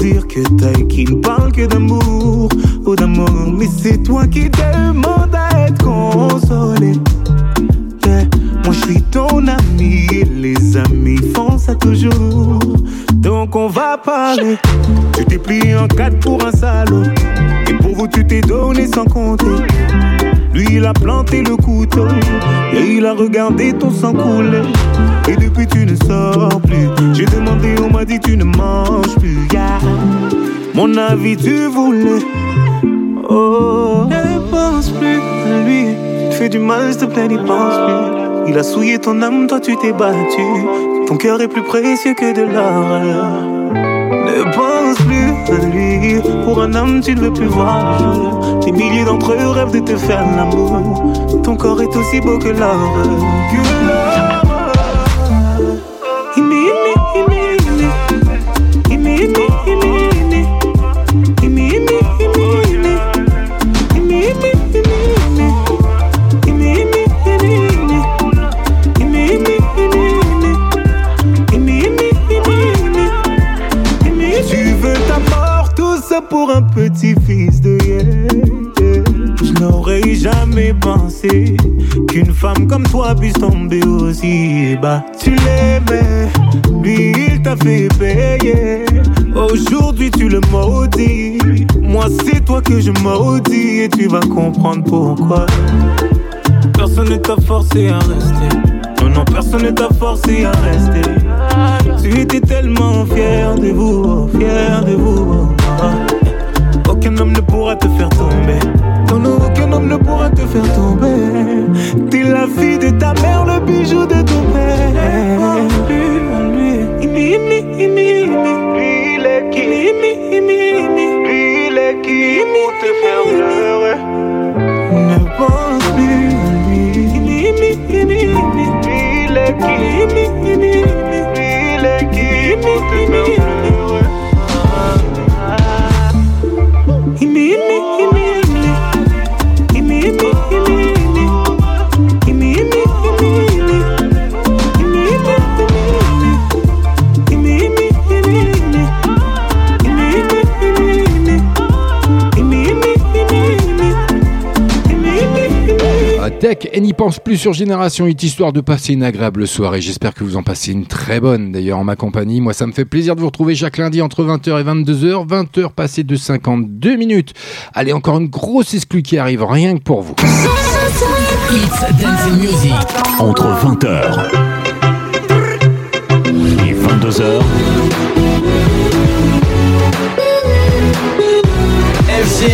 Dire que t'as qu'ils ne parlent que d'amour ou d'amour. Mais c'est toi qui demandes à être consolé. Moi je suis ton ami et les amis font ça toujours. Donc on va parler. Tu t'es plié en quatre pour un salaud. Et pour vous tu t'es donné sans compter. Lui il a planté le couteau et il a regardé ton sang couler. Et depuis tu ne sors plus. J'ai demandé, on m'a dit tu ne manges plus. Mon avis tu voulais. Oh, ne pense plus à lui. Tu fais du mal, s'il te plaît, n'y pense plus. Il a souillé ton âme, toi tu t'es battu. Ton cœur est plus précieux que de l'or. Ne pense plus à lui. Pour un homme, tu ne veux plus voir le jour. Des milliers d'entre eux rêvent de te faire l'amour. Ton corps est aussi beau que l'or. Pour un petit fils de yeah. Je n'aurais jamais pensé qu'une femme comme toi puisse tomber aussi bas. Tu l'aimais, lui il t'a fait payer. Aujourd'hui tu le maudis. Moi c'est toi que je maudis et tu vas comprendre pourquoi. Personne ne t'a forcé à rester. Non, non, personne ne t'a forcé à rester. Tu étais tellement fier de vous, fier de vous. Aucun homme ne pourra te faire tomber. Non, aucun homme ne pourra te faire tomber. T'es la fille de ta mère, le bijou de ton père. Il est qui? Est qui? Pour te Et n'y pense plus sur Génération Hit, histoire de passer une agréable soirée. J'espère que vous en passez une très bonne d'ailleurs en ma compagnie. Moi, ça me fait plaisir de vous retrouver chaque lundi entre 20h et 22h. 20h passées de 52 minutes. Allez, encore une grosse exclue qui arrive rien que pour vous. Entre 20h et 22h, FG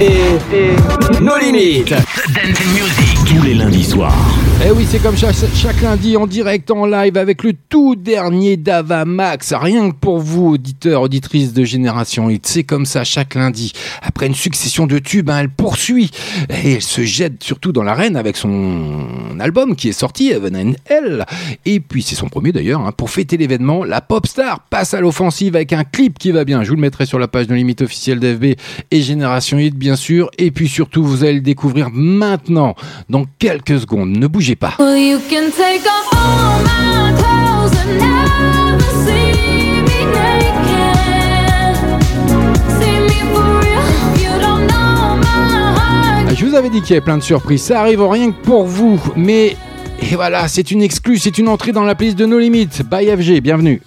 et nos limites. Dancing Music. tous les lundis soirs. Eh oui, c'est comme chaque, chaque lundi en direct, en live, avec le tout dernier Dava Max. Rien que pour vous, auditeurs, auditrices de Génération Hit. C'est comme ça chaque lundi. Après une succession de tubes, hein, elle poursuit. Et elle se jette surtout dans l'arène avec son album qui est sorti, Heaven and Hell. Et puis, c'est son premier d'ailleurs. hein. Pour fêter l'événement, la pop star passe à l'offensive avec un clip qui va bien. Je vous le mettrai sur la page de limite officielle d'FB et Génération Hit, bien sûr. Et puis surtout, vous allez le découvrir maintenant, dans quelques secondes. Ne bougez pas. Well. Je vous avais dit qu'il y avait plein de surprises. Ça arrive rien que pour vous. Mais et voilà, c'est une exclue, c'est une entrée dans la playlist de nos limites. By FG, bienvenue.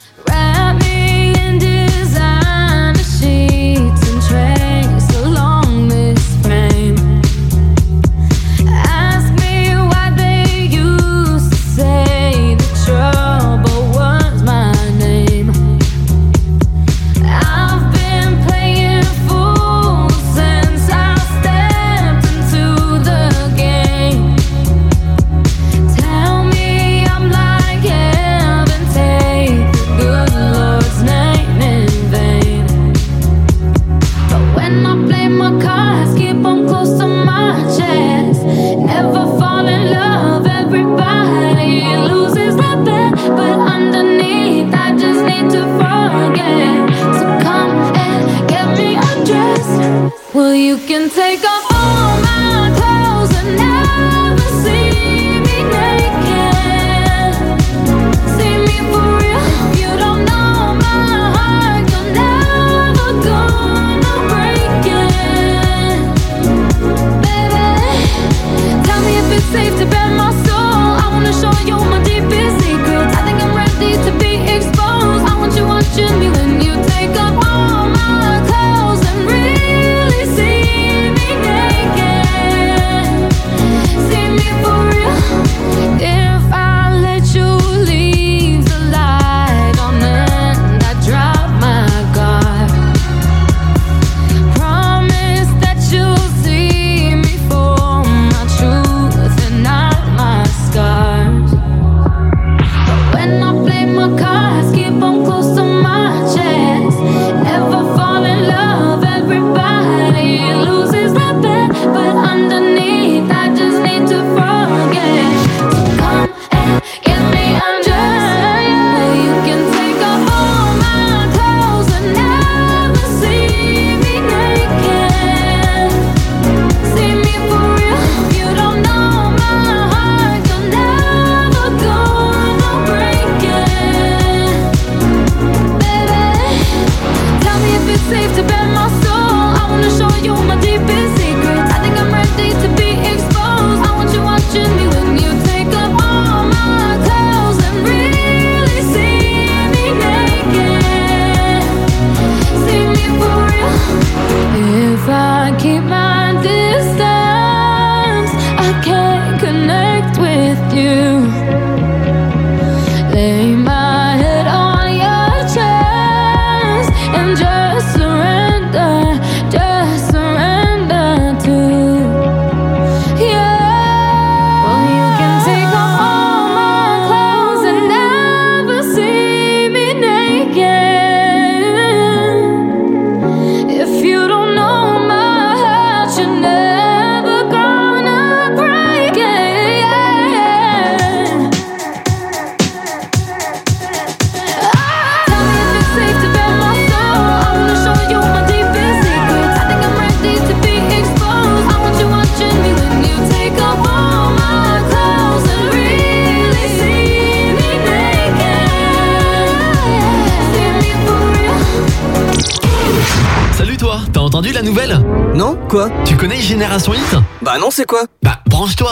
C'est quoi Bah branche-toi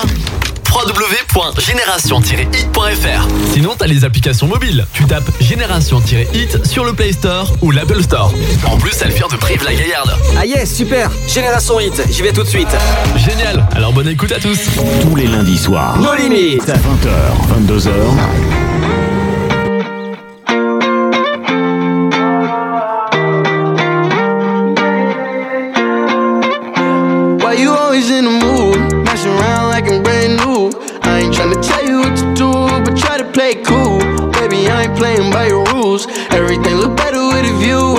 www.génération-hit.fr Sinon, t'as les applications mobiles. Tu tapes Génération-hit sur le Play Store ou l'Apple Store. En plus, elle vient de Brive la Gaillarde. Ah yes, super Génération Hit, j'y vais tout de suite. Génial Alors bonne écoute à tous. Tous les lundis soirs. Nos limites. 20h, 22h.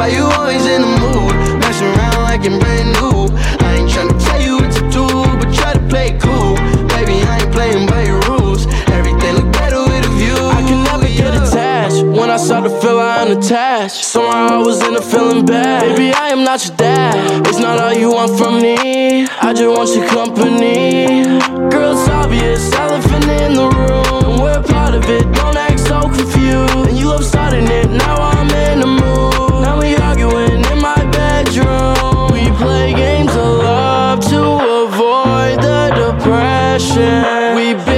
Why you always in the mood? Messing around like I'm brand new. I ain't tryna tell you what to do, but try to play it cool. Baby, I ain't playing by your rules. Everything look better with a view. I can never get attached. When I start to feel I'm unattached, somehow I was in a feeling bad. Baby, I am not your dad. It's not all you want from me. I just want your company. Girl, it's obvious, elephant in the room. And we're part of it. Don't act so confused. And you love starting it. Now I'm obsession. We.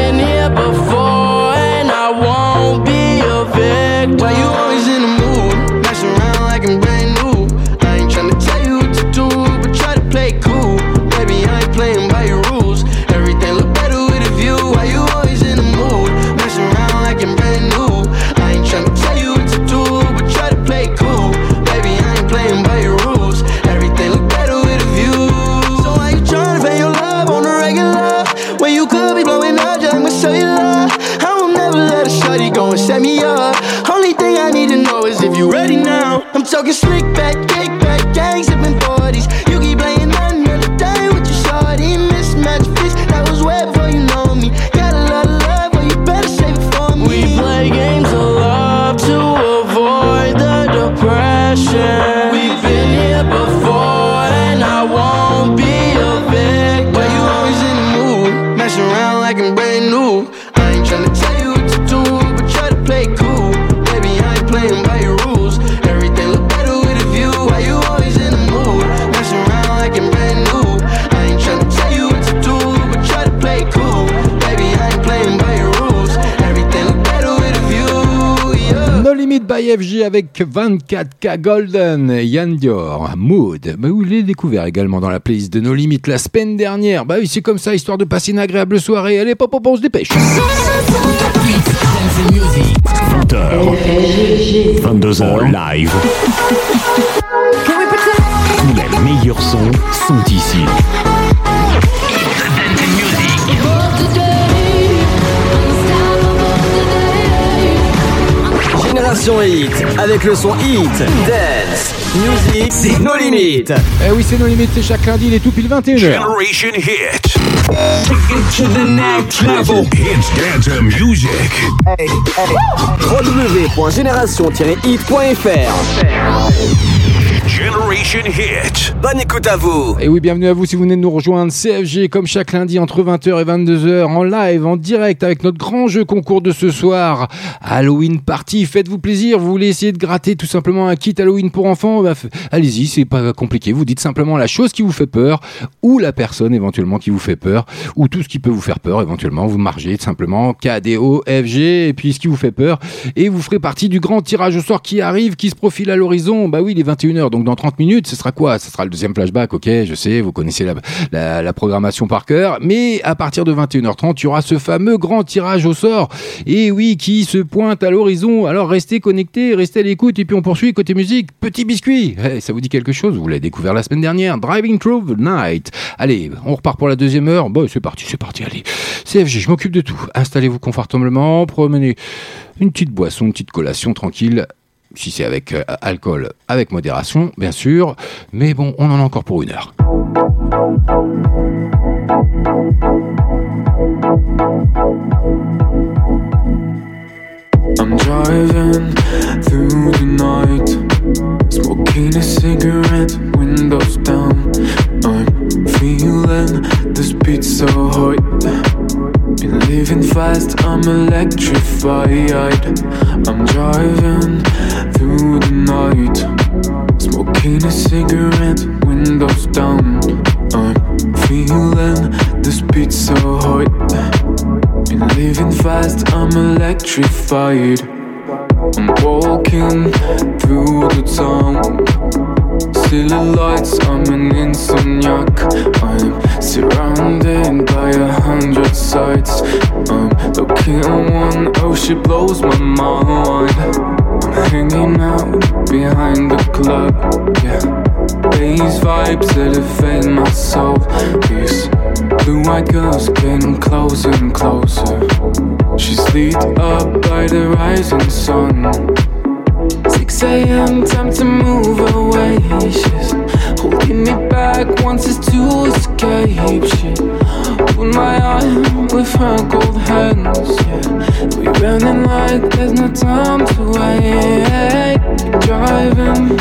Avec 24K Golden, Yann Dior, Mood. Bah, vous l'avez découvert également dans la playlist de No Limit la semaine dernière. Bah oui, c'est comme ça, histoire de passer une agréable soirée. Allez, pop, pop, on se dépêche. 20h, 22h live. Tous les meilleurs sons sont ici. Génération Hit, avec le son Hit, Dance, Music, c'est nos limites. Eh oui, c'est No Limit, c'est chaque lundi, il est tout pile 21h. Generation Hit. to the next level. Hits dance music. www.génération-hit.fr Generation Hit. Bonne écoute à vous. Et oui, bienvenue à vous si vous venez de nous rejoindre. CFG, comme chaque lundi, entre 20h et 22h, en live, en direct, avec notre grand jeu concours de ce soir. Halloween Party. Faites-vous plaisir. Vous voulez essayer de gratter tout simplement un kit Halloween pour enfants? Bah, Allez-y, c'est pas compliqué. Vous dites simplement la chose qui vous fait peur, ou la personne éventuellement qui vous fait peur, ou tout ce qui peut vous faire peur éventuellement. Vous margez simplement K, D, O, F, G, et puis ce qui vous fait peur. Et vous ferez partie du grand tirage au sort qui arrive, qui se profile à l'horizon. Bah oui, il est 21h, donc dans 30 minutes, ce sera quoi? Ce sera le deuxième flashback, ok, je sais, vous connaissez la, la, programmation par cœur. Mais à partir de 21h30, il y aura ce fameux grand tirage au sort. Et oui, qui se pointe à l'horizon. Alors restez connectés, restez à l'écoute, et puis on poursuit côté musique. Petit biscuit, Eh, ça vous dit quelque chose? Vous l'avez découvert la semaine dernière. Driving Through the Night. Allez, on repart pour la deuxième heure. Bon, c'est parti, c'est parti, allez. CFG, je m'occupe de tout. Installez-vous confortablement, promenez une petite boisson, une petite collation tranquille. Si c'est avec euh, alcool, avec modération, bien sûr. Mais bon, on en a encore pour une heure. I'm driving through the night, smoking a cigarette, windows down. I'm feeling this beat so hot. Been living fast, I'm electrified. I'm driving through the night, smoking a cigarette, windows down. I'm feeling this beat so hot. Been living fast, I'm electrified. I'm walking through the town. City lights, I'm an insomniac. I'm surrounded by a hundred sights. I'm looking at one, oh, she blows my mind. Hanging out behind the club, yeah. These vibes elevate my soul. These blue-eyed girls getting closer and closer. She's lit up by the rising sun. 6 a.m. time to move away. She's holding me back, wants us to escape. She put my arm with her cold hands. Yeah, we running like there's no time to wait. Driving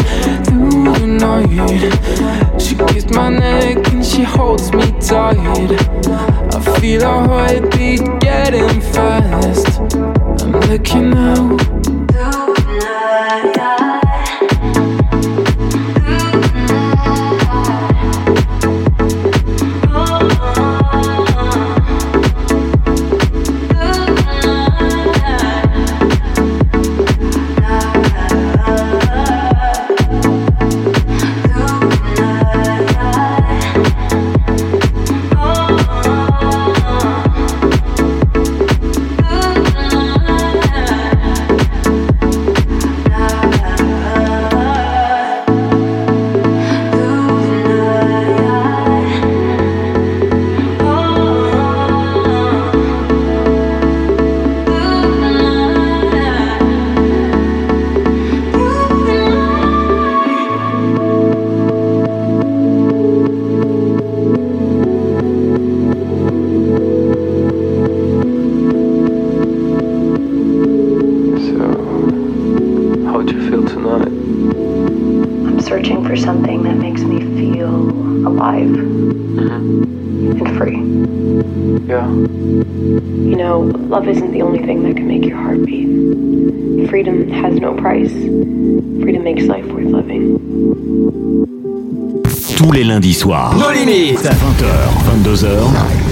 through the night. She kissed my neck and she holds me tight. I feel her heartbeat getting fast. I'm looking out. Makes life worth living. Tous les lundis soirs. Nos limites. 20h, 22h.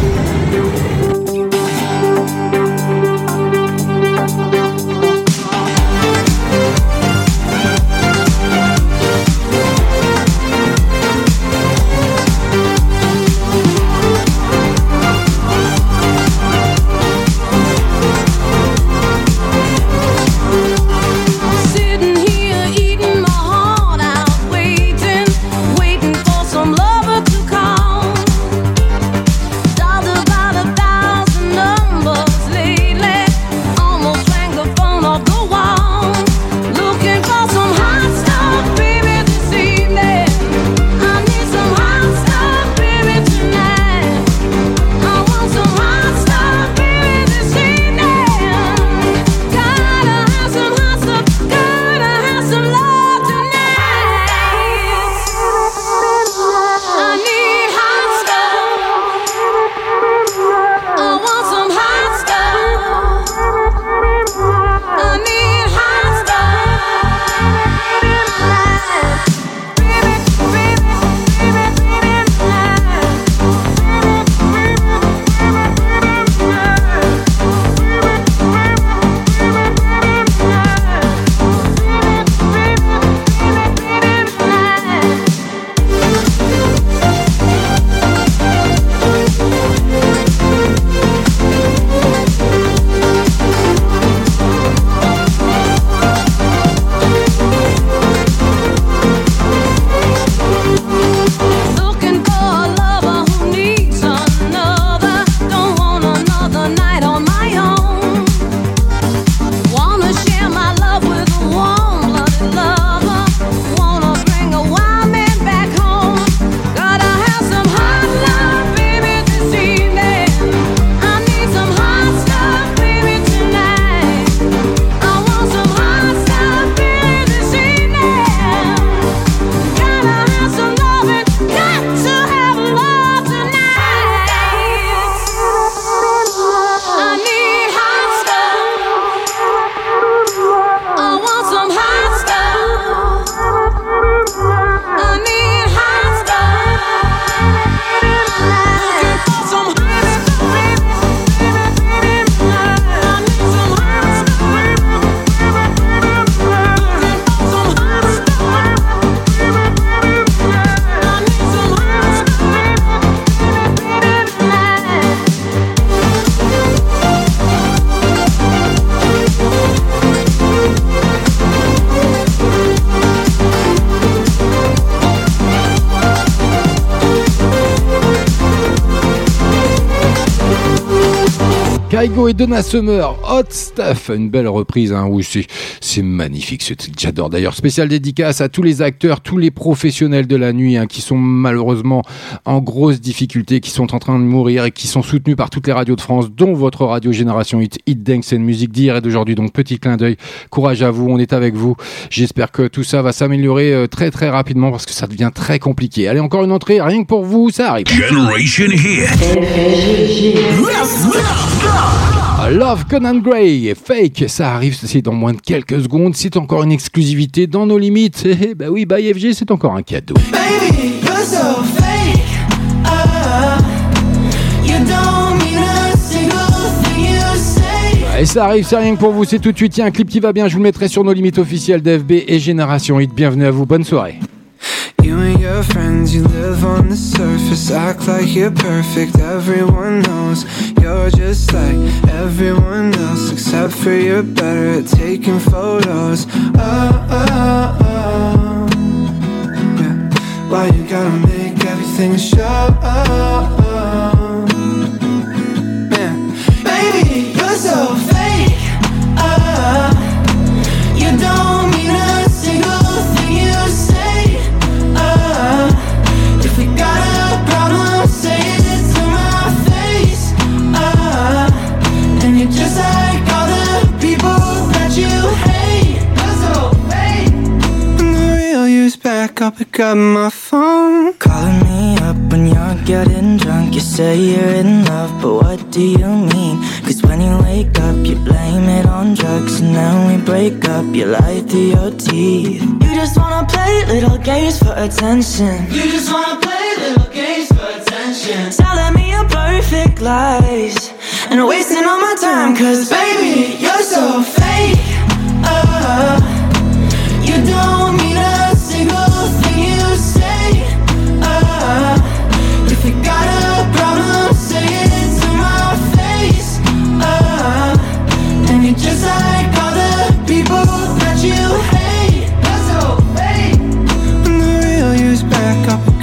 Kaigo et Donna Summer, Hot Stuff, une belle reprise, hein, oui, c'est, magnifique, c'est- j'adore d'ailleurs. Spécial dédicace à tous les acteurs, tous les professionnels de la nuit, hein, qui sont malheureusement en grosse difficulté, qui sont en train de mourir et qui sont soutenus par toutes les radios de France, dont votre radio Génération Hit, Hit Dance and Music d'hier et d'aujourd'hui. Donc petit clin d'œil, courage à vous, on est avec vous. J'espère que tout ça va s'améliorer euh, très très rapidement parce que ça devient très compliqué. Allez, encore une entrée, rien que pour vous, ça arrive. Generation Hit. Love Conan Gray, fake, ça arrive, c'est dans moins de quelques secondes, c'est encore une exclusivité dans nos limites. *laughs* Eh, bah oui, by FG, c'est encore un cadeau. Baby, you're so fake. Uh, you don't mean a single thing you say. Et ça arrive, c'est rien que pour vous, c'est tout de suite. Il y a un clip qui va bien, je vous le mettrai sur nos limites officielles d'FB et Génération Hit. Bienvenue à vous, bonne soirée. You and your friends, you live on the surface, act like you're perfect. Everyone knows you're just like everyone else, except for you're better at taking photos. Oh, oh, oh. Yeah. Why you gotta make everything show? Man, Baby, you're so fake. Uh, you don't back, I'll pick up my phone. Calling me up when you're getting drunk. You say you're in love, but what do you mean? Cause when you wake up, you blame it on drugs. And then we break up, you lie through your teeth. You just wanna play little games for attention. You just wanna play little games for attention. Telling me your perfect lies. and wasting all my time. Cause baby, you're so fake. Uh, you don't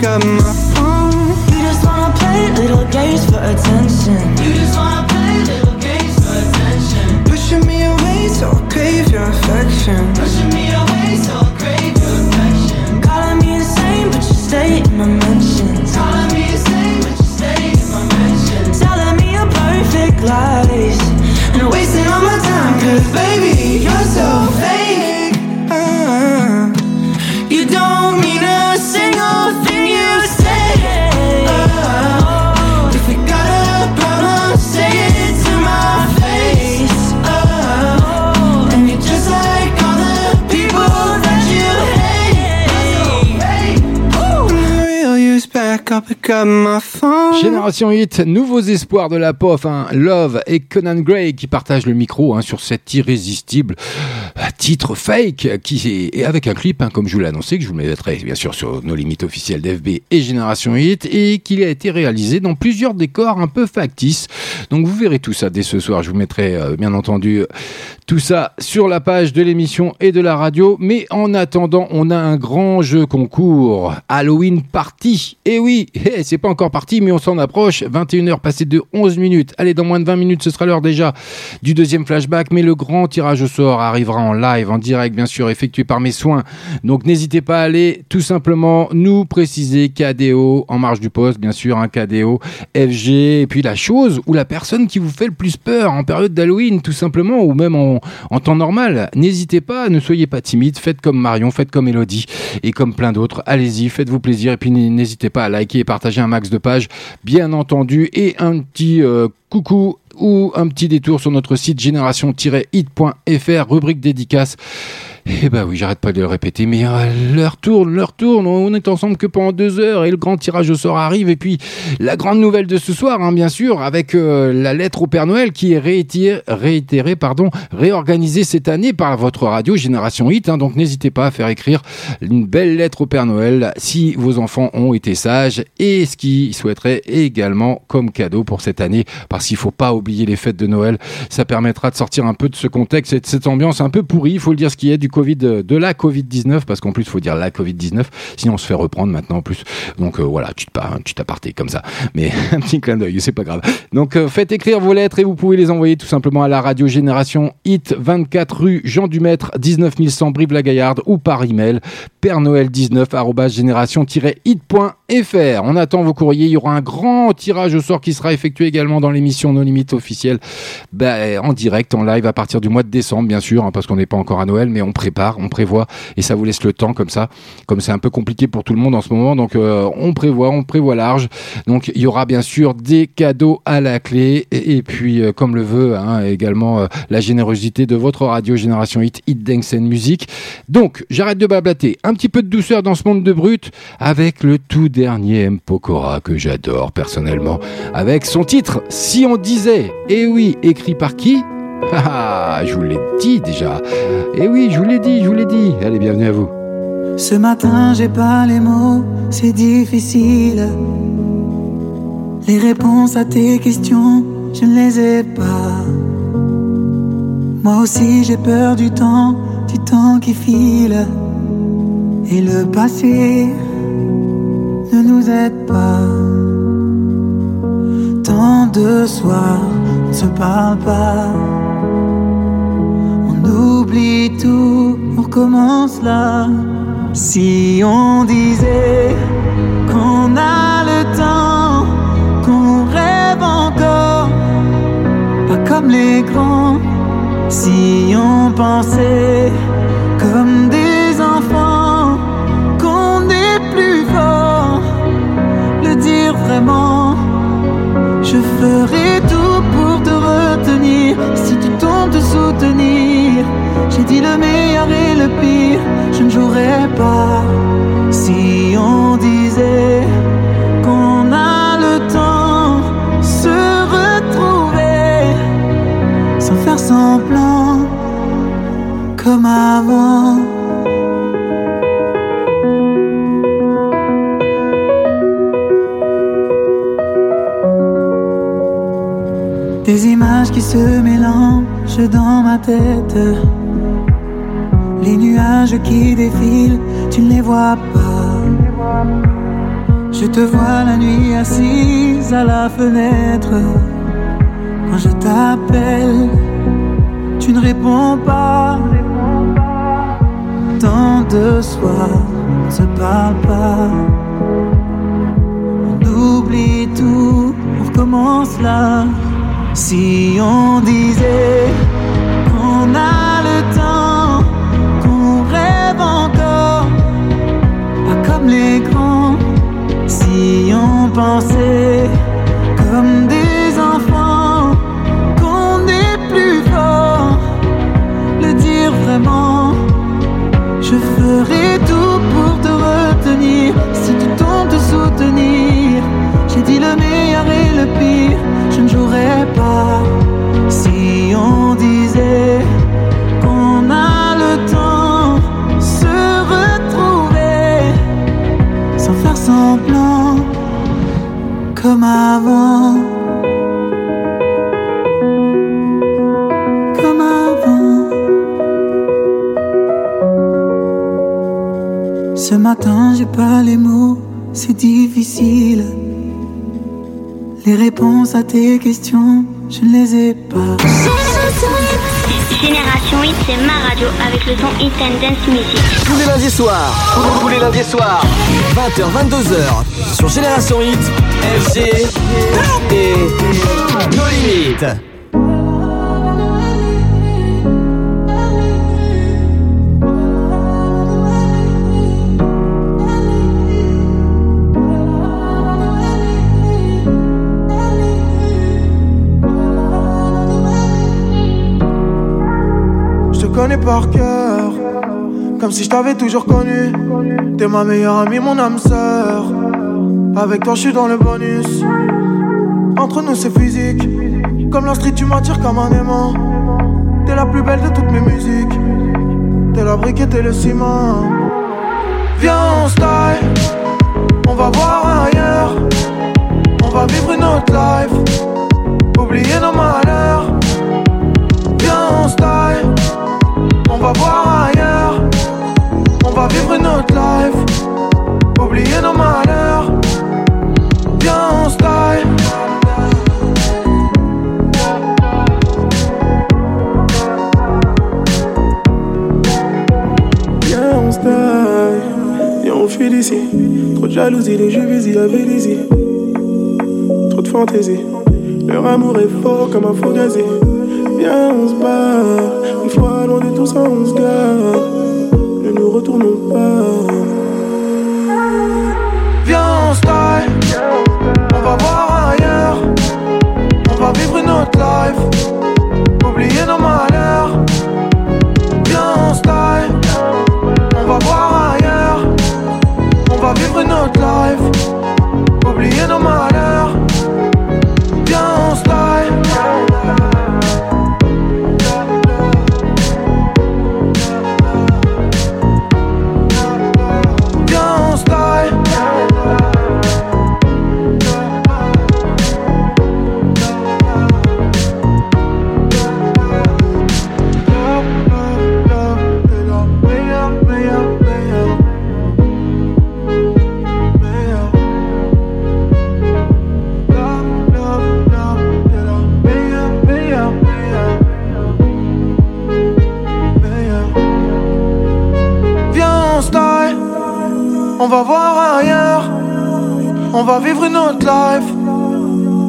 pick up my phone. You just wanna play little games for attention. You just wanna play little games for attention. Pushing me away, so I'll crave your affection. Pushing me away, so I'll crave your affection. Calling me insane, but you stay in my mentions. Calling me insane, but you stay in my mentions. Telling me your perfect lies. And wasting all my time, cause baby, you're so Génération 8, nouveaux espoirs de la POF, hein, Love et Conan Gray qui partagent le micro hein, sur cet irrésistible euh, titre fake et avec un clip, hein, comme je vous l'ai annoncé, que je vous mettrai bien sûr sur nos limites officielles d'FB et Génération 8 et qu'il a été réalisé dans plusieurs décors un peu factices. Donc vous verrez tout ça dès ce soir. Je vous mettrai euh, bien entendu tout ça sur la page de l'émission et de la radio. Mais en attendant, on a un grand jeu concours. Halloween Party. Et oui, *laughs* eh, c'est pas encore parti, mais on s'en approche. 21h passé de 11 minutes. Allez, dans moins de 20 minutes, ce sera l'heure déjà du deuxième flashback. Mais le grand tirage au sort arrivera en live, en direct, bien sûr, effectué par mes soins. Donc n'hésitez pas à aller tout simplement nous préciser KDO en marge du poste, bien sûr, un KDO, FG, et puis la chose ou la personne qui vous fait le plus peur en période d'Halloween, tout simplement, ou même en, en temps normal. N'hésitez pas, ne soyez pas timide, faites comme Marion, faites comme Elodie et comme plein d'autres. Allez-y, faites-vous plaisir et puis n'hésitez pas à liker et partager un max de pages, bien entendu, et un petit euh, coucou ou un petit détour sur notre site génération-hit.fr, rubrique dédicace. Eh ben oui, j'arrête pas de le répéter, mais euh, l'heure tourne, l'heure tourne, on est ensemble que pendant deux heures et le grand tirage au sort arrive. Et puis la grande nouvelle de ce soir, hein, bien sûr, avec euh, la lettre au Père Noël qui est réitérée, réitérée pardon, réorganisée cette année par votre radio Génération Hit. hein. donc n'hésitez pas à faire écrire une belle lettre au Père Noël si vos enfants ont été sages et ce qu'ils souhaiteraient également comme cadeau pour cette année, parce qu'il faut pas oublier les fêtes de Noël. Ça permettra de sortir un peu de ce contexte et de cette ambiance un peu pourrie, il faut le dire ce qu'il y a du Euh, de la Covid-19, parce qu'en plus, il faut dire la Covid-19, sinon on se fait reprendre maintenant en plus. Donc euh, voilà, tu t'apartais comme ça. Mais *laughs* un petit clin d'œil, c'est pas grave. Donc euh, faites écrire vos lettres et vous pouvez les envoyer tout simplement à la radio Génération Hit 24 rue Jean Dumaître 19100 Brive-la-Gaillarde ou par email père noël 19 génération-hit.fr. On attend vos courriers. Il y aura un grand tirage au sort qui sera effectué également dans l'émission No Limites officielle ben, en direct, en live à partir du mois de décembre, bien sûr, hein, parce qu'on n'est pas encore à Noël, mais on prépare, on prévoit et ça vous laisse le temps comme ça. Comme c'est un peu compliqué pour tout le monde en ce moment, donc euh, on prévoit, on prévoit large. Donc il y aura bien sûr des cadeaux à la clé et, puis euh, comme le veut hein, également euh, la générosité de votre radio Génération Hit, Hit Dance and Music. Donc j'arrête de bablater, un petit peu de douceur dans ce monde de brut avec le tout dernier M. Pokora que j'adore personnellement, avec son titre Si on disait, et oui, écrit par qui? Ah, je vous l'ai dit déjà. Et oui, je vous l'ai dit, je vous l'ai dit. Allez, bienvenue à vous. Ce matin, j'ai pas les mots, c'est difficile. Les réponses à tes questions, je ne les ai pas. Moi aussi, j'ai peur du temps, du temps qui file. Et le passé ne nous aide pas. Tant de soirs, ne se parle pas. Oublie tout, on recommence là. Si on disait qu'on a le temps, qu'on rêve encore, pas comme les grands. Si on pensait comme des enfants, qu'on est plus fort, le dire vraiment. Je ferai tout pour te retenir si tu tombes te soutenir. J'ai dit le meilleur et le pire, je ne jouerai pas. Si on disait qu'on a le temps, se retrouver sans faire semblant comme avant. Des images qui se mélangent dans ma tête. Les nuages qui défilent, tu ne les vois pas. Je te vois la nuit assise à la fenêtre. Quand je t'appelle, tu ne réponds pas. Tant de on ne se parle pas. On oublie tout, on recommence là. Si on disait qu'on a le temps, comme les grands. Si on pensait comme des enfants, qu'on est plus fort, le dire vraiment. Je ferai tout pour te retenir, si tu tombes te soutenir. J'ai dit le meilleur et le pire, je ne jouerai pas. Si on disait Ce matin, j'ai pas les mots, c'est difficile. Les réponses à tes questions, je ne les ai pas. Génération Hit, c'est ma radio avec le son Hit and Dance Music. Tous les lundis soirs, tous les lundis soirs, 20h, 22h, sur Génération Hit, FG et nos limites. T'avais toujours connu. T'es ma meilleure amie, mon âme sœur. Avec toi, je suis dans le bonus. Entre nous, c'est physique. Comme la street, tu m'attires comme un aimant. T'es la plus belle de toutes mes musiques. T'es la brique et t'es le ciment. Viens, on style. On va voir ailleurs. On va vivre une autre life. Oublier nos malheurs. De jalousie, les jeux busy à Vélizy. Trop de fantaisie. Leur amour est fort comme un faux gazé. Viens, on se bat. Une fois loin de tout ça, on se gare. Ne nous retournons pas. Viens, on style. On va voir ailleurs. On va vivre une autre life. Va vivre une autre life. Va vivre une autre life.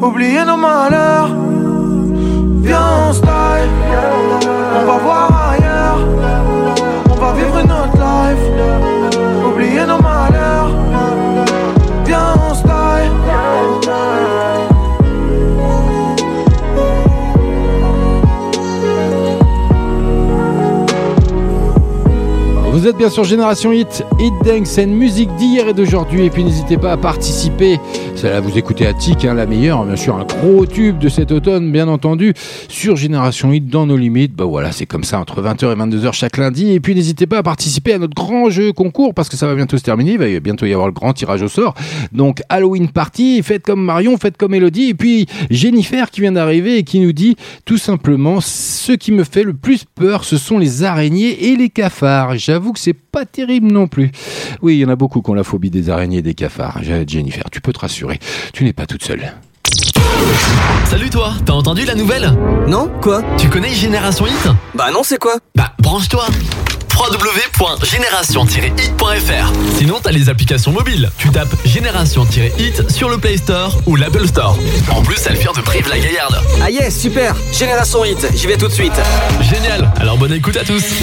Oublier nos malheurs. Viens, on style. On va voir Vous êtes bien sur Génération Hit, Hit Dance, c'est une musique d'hier et d'aujourd'hui. Et puis n'hésitez pas à participer. Celle-là, vous écoutez Attic, hein, la meilleure, bien sûr, un gros tube de cet automne, bien entendu, sur Génération Hit, dans nos limites. Bah voilà, c'est comme ça, entre 20h et 22h chaque lundi. Et puis n'hésitez pas à participer à notre grand jeu concours, parce que ça va bientôt se terminer. Il va bientôt y avoir le grand tirage au sort. Donc, Halloween Party, faites comme Marion, faites comme Elodie. Et puis, Jennifer qui vient d'arriver et qui nous dit tout simplement, ce qui me fait le plus peur, ce sont les araignées et les cafards. J'avoue que c'est pas terrible non plus. Oui, il y en a beaucoup qui ont la phobie des araignées et des cafards. Jennifer, tu peux te rassurer, tu n'es pas toute seule. Salut toi, t'as entendu la nouvelle? Non Quoi? Tu connais Génération Hit Bah non, c'est quoi? Bah branche-toi www.génération-hit.fr Sinon, t'as les applications mobiles. Tu tapes Génération-hit sur le Play Store ou l'Apple Store. En plus, elle vient de Brive-la-Gaillarde. Ah yes, super Génération Hit, j'y vais tout de suite. Génial Alors bonne écoute à tous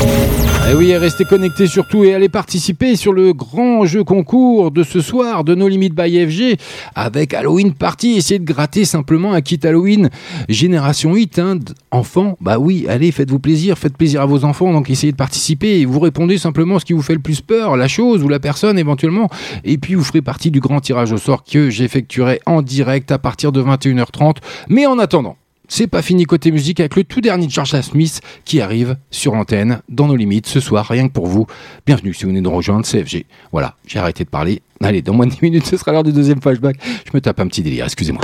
Et oui, restez connectés surtout et allez participer sur le grand jeu concours de ce soir de No Limit by FG avec Halloween Party. Essayez de gratter simplement un kit Halloween Génération Hit. Hein. Enfants, bah oui, allez, faites-vous plaisir, faites plaisir à vos enfants. Donc essayez de participer vous répondez simplement ce qui vous fait le plus peur, la chose ou la personne éventuellement. Et puis vous ferez partie du grand tirage au sort que j'effectuerai en direct à partir de 21h30. Mais en attendant, c'est pas fini côté musique avec le tout dernier de George Smith qui arrive sur l'antenne dans nos limites ce soir, rien que pour vous. Bienvenue si vous venez de rejoindre CFG. Voilà, j'ai arrêté de parler. Allez, dans moins de 10 minutes, ce sera l'heure du deuxième flashback. Je me tape un petit délire, excusez-moi.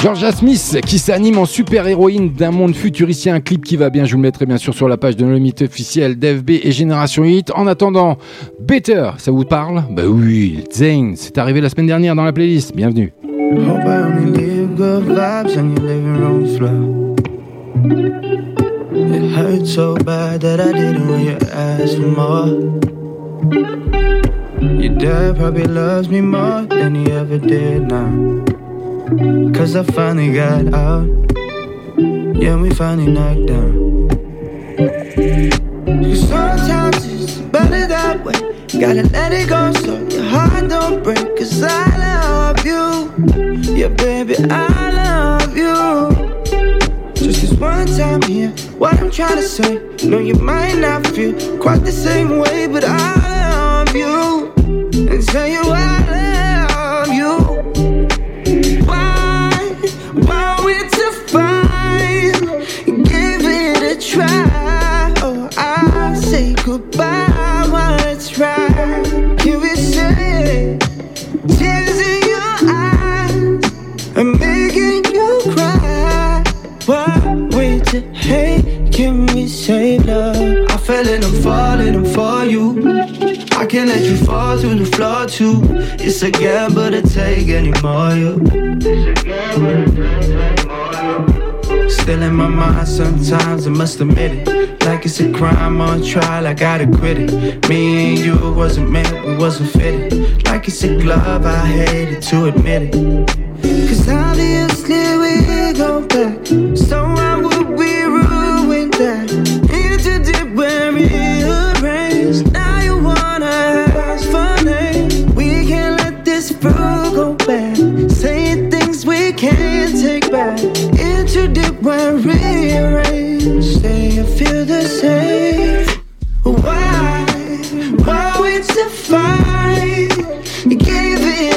Georgia Smith qui s'anime en super-héroïne d'un monde futuriste, un clip qui va bien, je vous le mettrai bien sûr sur la page de nos limites officielle d'FB et Génération Hit. En attendant, Better, ça vous parle? Bah oui, Zane, c'est arrivé la semaine dernière dans la playlist, bienvenue. Your dad probably loves me more than he ever did now. Cause I finally got out. Yeah, we finally knocked down. Cause sometimes it's better that way. Gotta let it go so your heart don't break. Cause I love you. Yeah, baby, I love you. Just this one time here, what I'm trying to say. No, you might not feel quite the same way, but I love you. And tell you I Can we save love? I fell and I'm falling, I'm for you. I can't let you fall to the floor too. It's a gamble to take anymore. You. still in my mind sometimes, I must admit it. Like it's a crime on trial, I gotta quit it. Me and you wasn't meant, we wasn't fitted. Like it's a glove, I hated to admit it. Cause obviously we go back. So why would we Where rearranged. Say you feel the same. Why? Why we to fight? It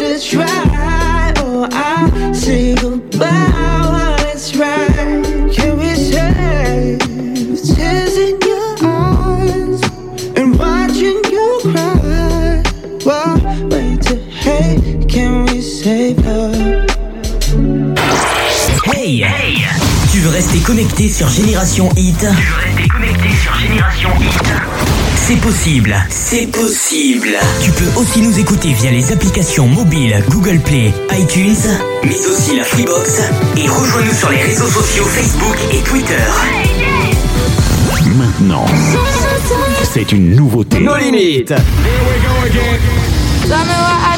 a try. Oh, I say goodbye. Can we tears in your eyes and watching you cry? Why wait to hate? Can we save veux rester connecté sur Génération Hit Tu veux rester connecté sur Génération Hit C'est possible, c'est possible. Tu peux aussi nous écouter via les applications mobiles Google Play, iTunes, mais aussi la Freebox. Et rejoins-nous sur les réseaux sociaux Facebook et Twitter. Maintenant, c'est une nouveauté. Nos limites. Tell me what I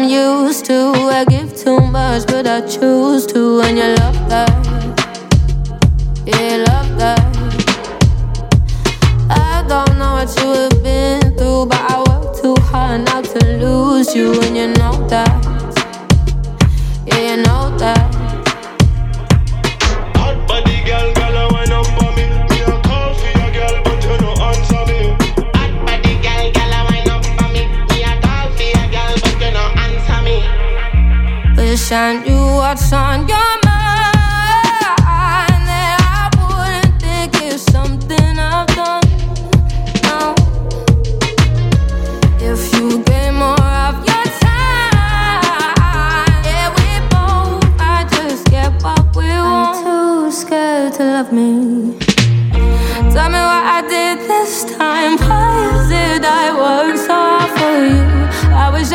I'm used to. I give too much, but I choose to. And you love that. Yeah, love that. I don't know what you have been through, but I work too hard not to lose you. And you know that. Yeah, you know that. Hot Body girl, girl, I knew what's on your mind. That I wouldn't think it's something I've done. If you gave more of your time, yeah, we both might just get what we want. I'm too scared to love me. Tell me what I did this time.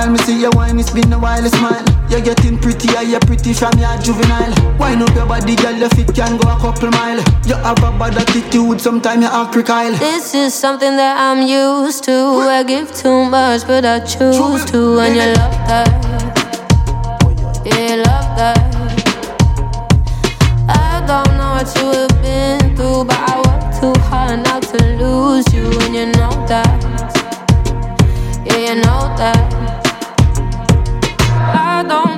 While, me see your wine. It's been a while, smile. You're getting prettier, you're pretty from your juvenile. Wine up your body, girl, your feet can go a couple mile. You have a bad attitude, sometimes you act crocodile. This is something that I'm used to. I give too much, but I choose to. And you love that. Yeah, love that. I don't know what you have been through, but I work too hard not to lose you. And you know that. Yeah, you know that.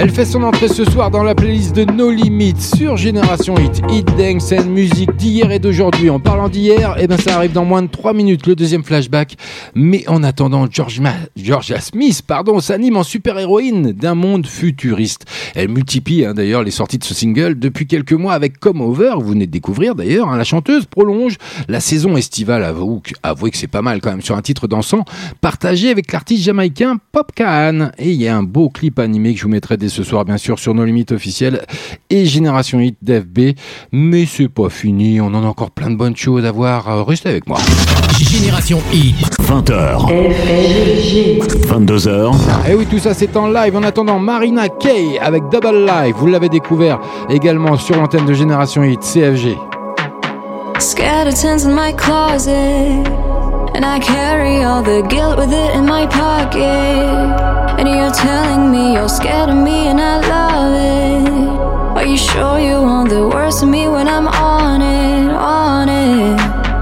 Elle fait son entrée ce soir dans la playlist de No Limits sur Génération Hit. Hit Dance and musique d'hier et d'aujourd'hui. En parlant d'hier, eh ben ça arrive dans moins de 3 minutes, le deuxième flashback. Mais en attendant, George Georgia Smith pardon, s'anime en super-héroïne d'un monde futuriste. Elle multiplie hein, d'ailleurs les sorties de ce single depuis quelques mois avec Come Over, vous venez de découvrir d'ailleurs. hein. la chanteuse prolonge la saison estivale, avouez, avouez que c'est pas mal quand même, sur un titre dansant, partagé avec l'artiste jamaïcain Pop Khan. Et il y a un beau clip animé que je vous mettrai dès ce soir, bien sûr, sur nos limites officielles et Génération Hit d'FB. Mais c'est pas fini, on en a encore plein de bonnes choses à voir. Euh, Restez avec moi. Génération Hit. 20h. 22h. Et oui, tout ça c'est en live. En attendant, Marina Kay avec Double Live. Vous l'avez découvert également sur l'antenne de Génération Hit, CFG. Skeletons in my closet, and I carry all the guilt with it in my pocket. And you're telling me you're scared of me, and I love it. Are you sure you want the worst of me when I'm on it, on it?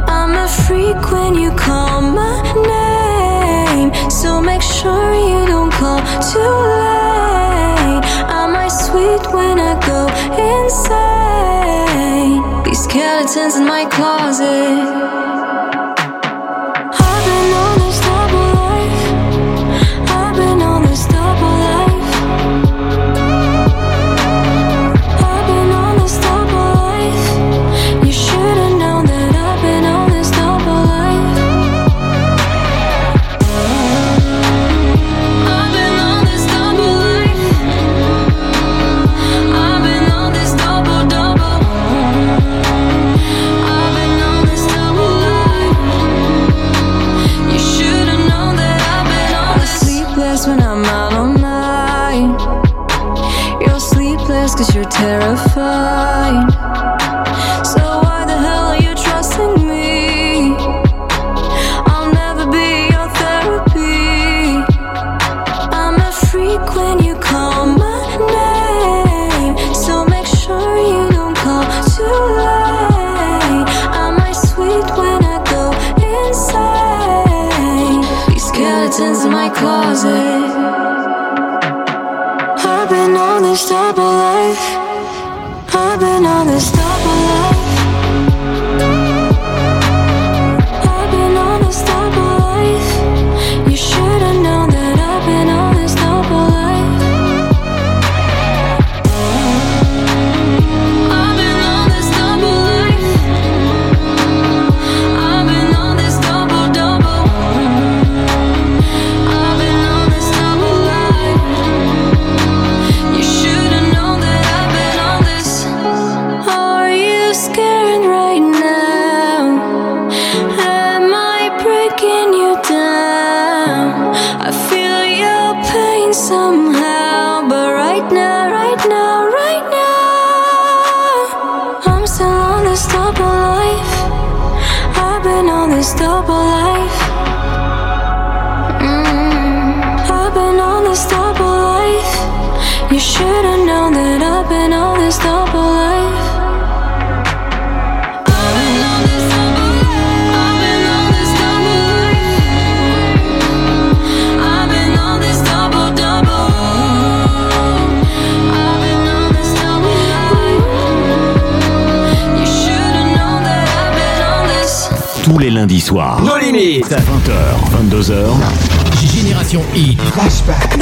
I'm a freak when you call my name, so make sure you don't call too late. Am I sweet when I go insane? Skeletons in my closet. Lundis soirs. Nos limites. 20h, 22h. Génération Hit. Flashback.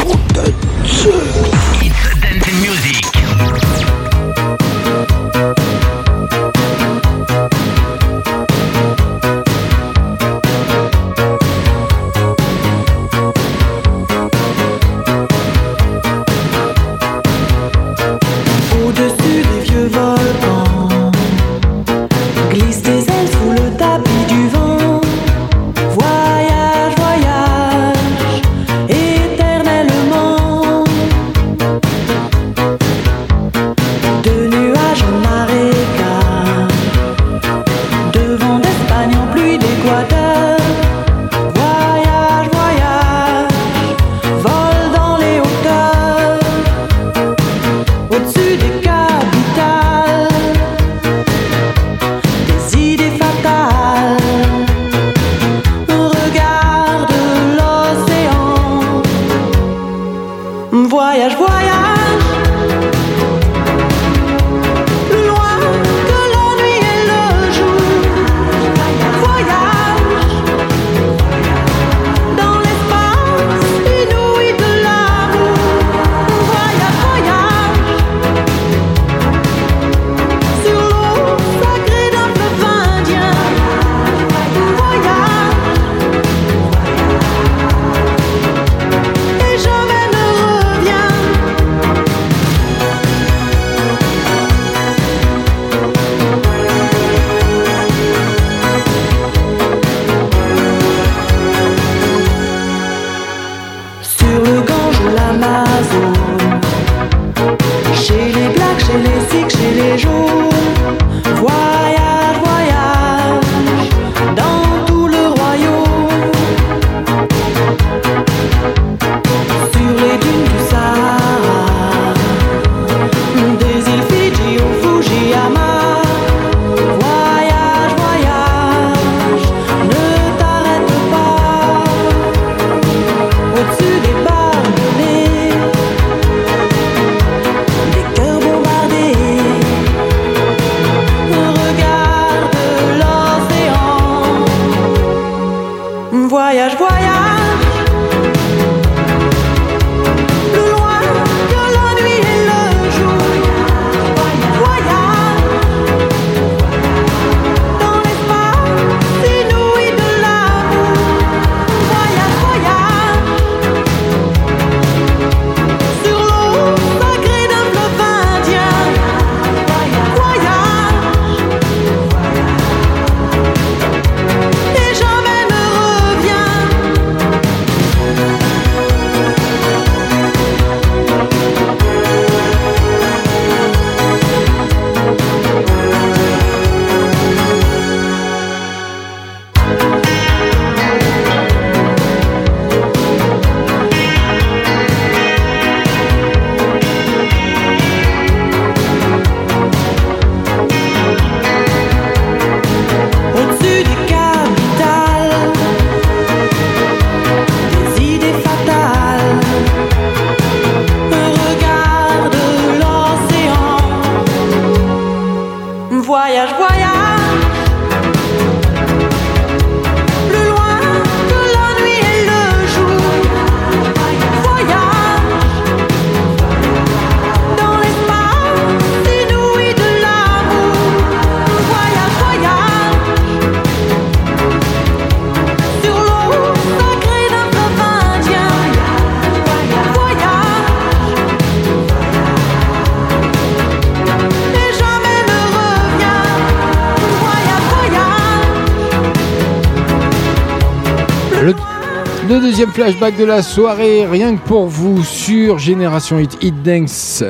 Le deuxième flashback de la soirée, rien que pour vous sur Génération Hit, Hit Dance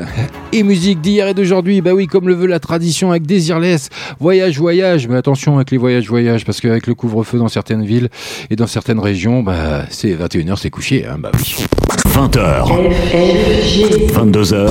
et musique d'hier et d'aujourd'hui. Bah oui, comme le veut la tradition avec Désirless, voyage, voyage. Mais attention avec les voyages, voyages, parce qu'avec le couvre-feu dans certaines villes et dans certaines régions, bah c'est 21h, c'est couché. Hein, bah oui. 20h, 22h,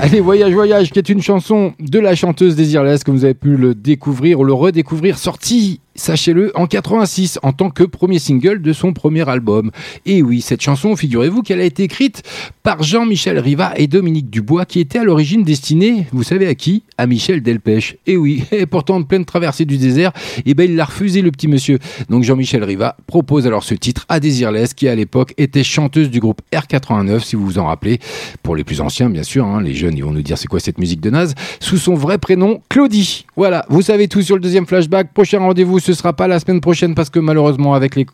Allez, Voyage Voyage, qui est une chanson de la chanteuse Désirless, comme vous avez pu le découvrir ou le redécouvrir, sortie, sachez-le, en 86, en tant que premier single de son premier album. Et oui, cette chanson, figurez-vous qu'elle a été écrite par Jean-Michel Riva et Dominique Dubois, qui étaient à l'origine destinés, vous savez à qui? À Michel Delpech. Et oui, *laughs* et pourtant en pleine traversée du désert, et ben il l'a refusé le petit monsieur. Donc Jean-Michel Riva propose alors ce titre à Désirless, qui à l'époque était chanteuse du groupe R89, si vous vous en rappelez, pour les plus anciens bien sûr, hein, les jeunes ils vont nous dire c'est quoi cette musique de naze, sous son vrai prénom Claudie. Voilà, vous savez tout sur le deuxième flashback. Prochain rendez-vous, ce sera pas la semaine prochaine parce que malheureusement avec les,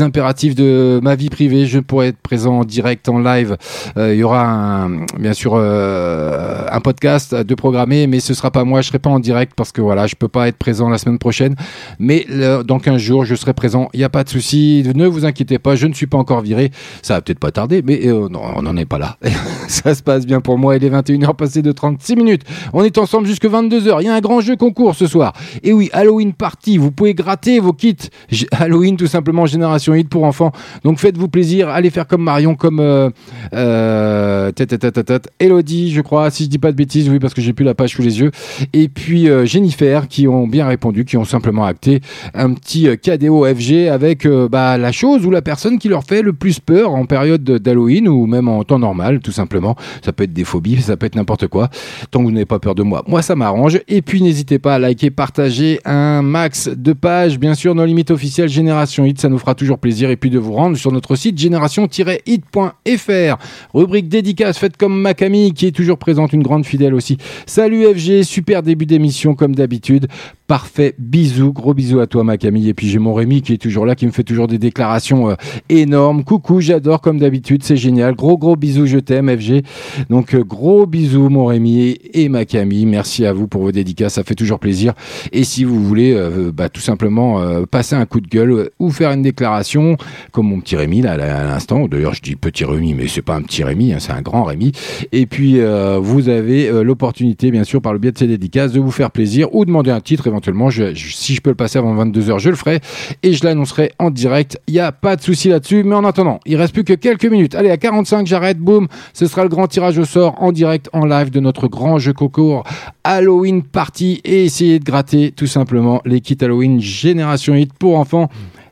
impératifs de ma vie privée, je pourrais être présent en direct, en live. Euh, Il y aura bien sûr euh, un podcast de programmer, mais ce sera pas moi, je serai pas en direct parce que voilà, je peux pas être présent la semaine prochaine. Mais dans 15 jours, je serai présent. Il n'y a pas de souci, ne vous inquiétez pas, je ne suis pas encore viré. Ça va peut-être pas tarder, mais euh, on n'en est pas là. *laughs* Ça se passe bien pour moi. Il est 21h passé de 36 minutes. On est ensemble jusque 22h. Il y a un grand jeu concours ce soir. Et oui, Halloween Party. Vous pouvez gratter vos kits *laughs* Halloween, tout simplement, Génération Hit pour enfants. Donc faites-vous plaisir. Allez faire comme Marion, comme euh, euh, Elodie, je crois, si je dis pas de bêtises, oui, parce que j'ai plus la page sous les yeux. Et puis euh, Jennifer, qui ont bien répondu, qui ont simplement acté un petit euh, KDO FG avec euh, bah, la chose ou la personne qui leur fait le plus peur en période de- d'Halloween ou même en temps normal, tout simplement. Ça peut être des phobies, ça peut être n'importe quoi. Tant que vous n'avez pas peur de moi, moi ça m'arrange. Et puis n'hésitez pas à liker, partager un max de pages, bien sûr, nos limites officielles Génération Hit, ça nous fera toujours plaisir. Et puis de vous rendre sur notre site génération-hit.fr. Rubrique dédicace faite comme ma Camille qui est toujours présente, une grande fidèle aussi. Salut FG, super début d'émission comme d'habitude. Parfait, bisous, gros bisous à toi ma Camille. Et puis j'ai mon Rémi qui est toujours là, qui me fait toujours des déclarations euh, énormes. Coucou, j'adore comme d'habitude, c'est génial. Gros gros bisous, je t'aime FG. Donc euh, gros bisous mon Rémi et, et ma Camille. Merci à vous pour vos dédicaces, ça fait toujours plaisir. Et si vous voulez, euh, bah, tout simplement euh, passer un coup de gueule ou faire une déclaration, comme mon petit Rémi là à l'instant. D'ailleurs, je dis petit Rémi, mais c'est pas un petit Rémi, hein, c'est un grand Rémi. Et puis, euh, vous avez euh, l'opportunité, bien sûr, par le biais de ces dédicaces, de vous faire plaisir ou demander un titre éventuellement. Si je peux le passer avant 22h, je le ferai et je l'annoncerai en direct. Il n'y a pas de souci là-dessus. Mais en attendant, il reste plus que quelques minutes. Allez, à 45, j'arrête. Boum. Ce sera le grand tirage au sort en direct, en live de notre grand jeu concours Halloween Party et essayer de gratter tout simplement les kits Halloween Génération Hit pour enfants.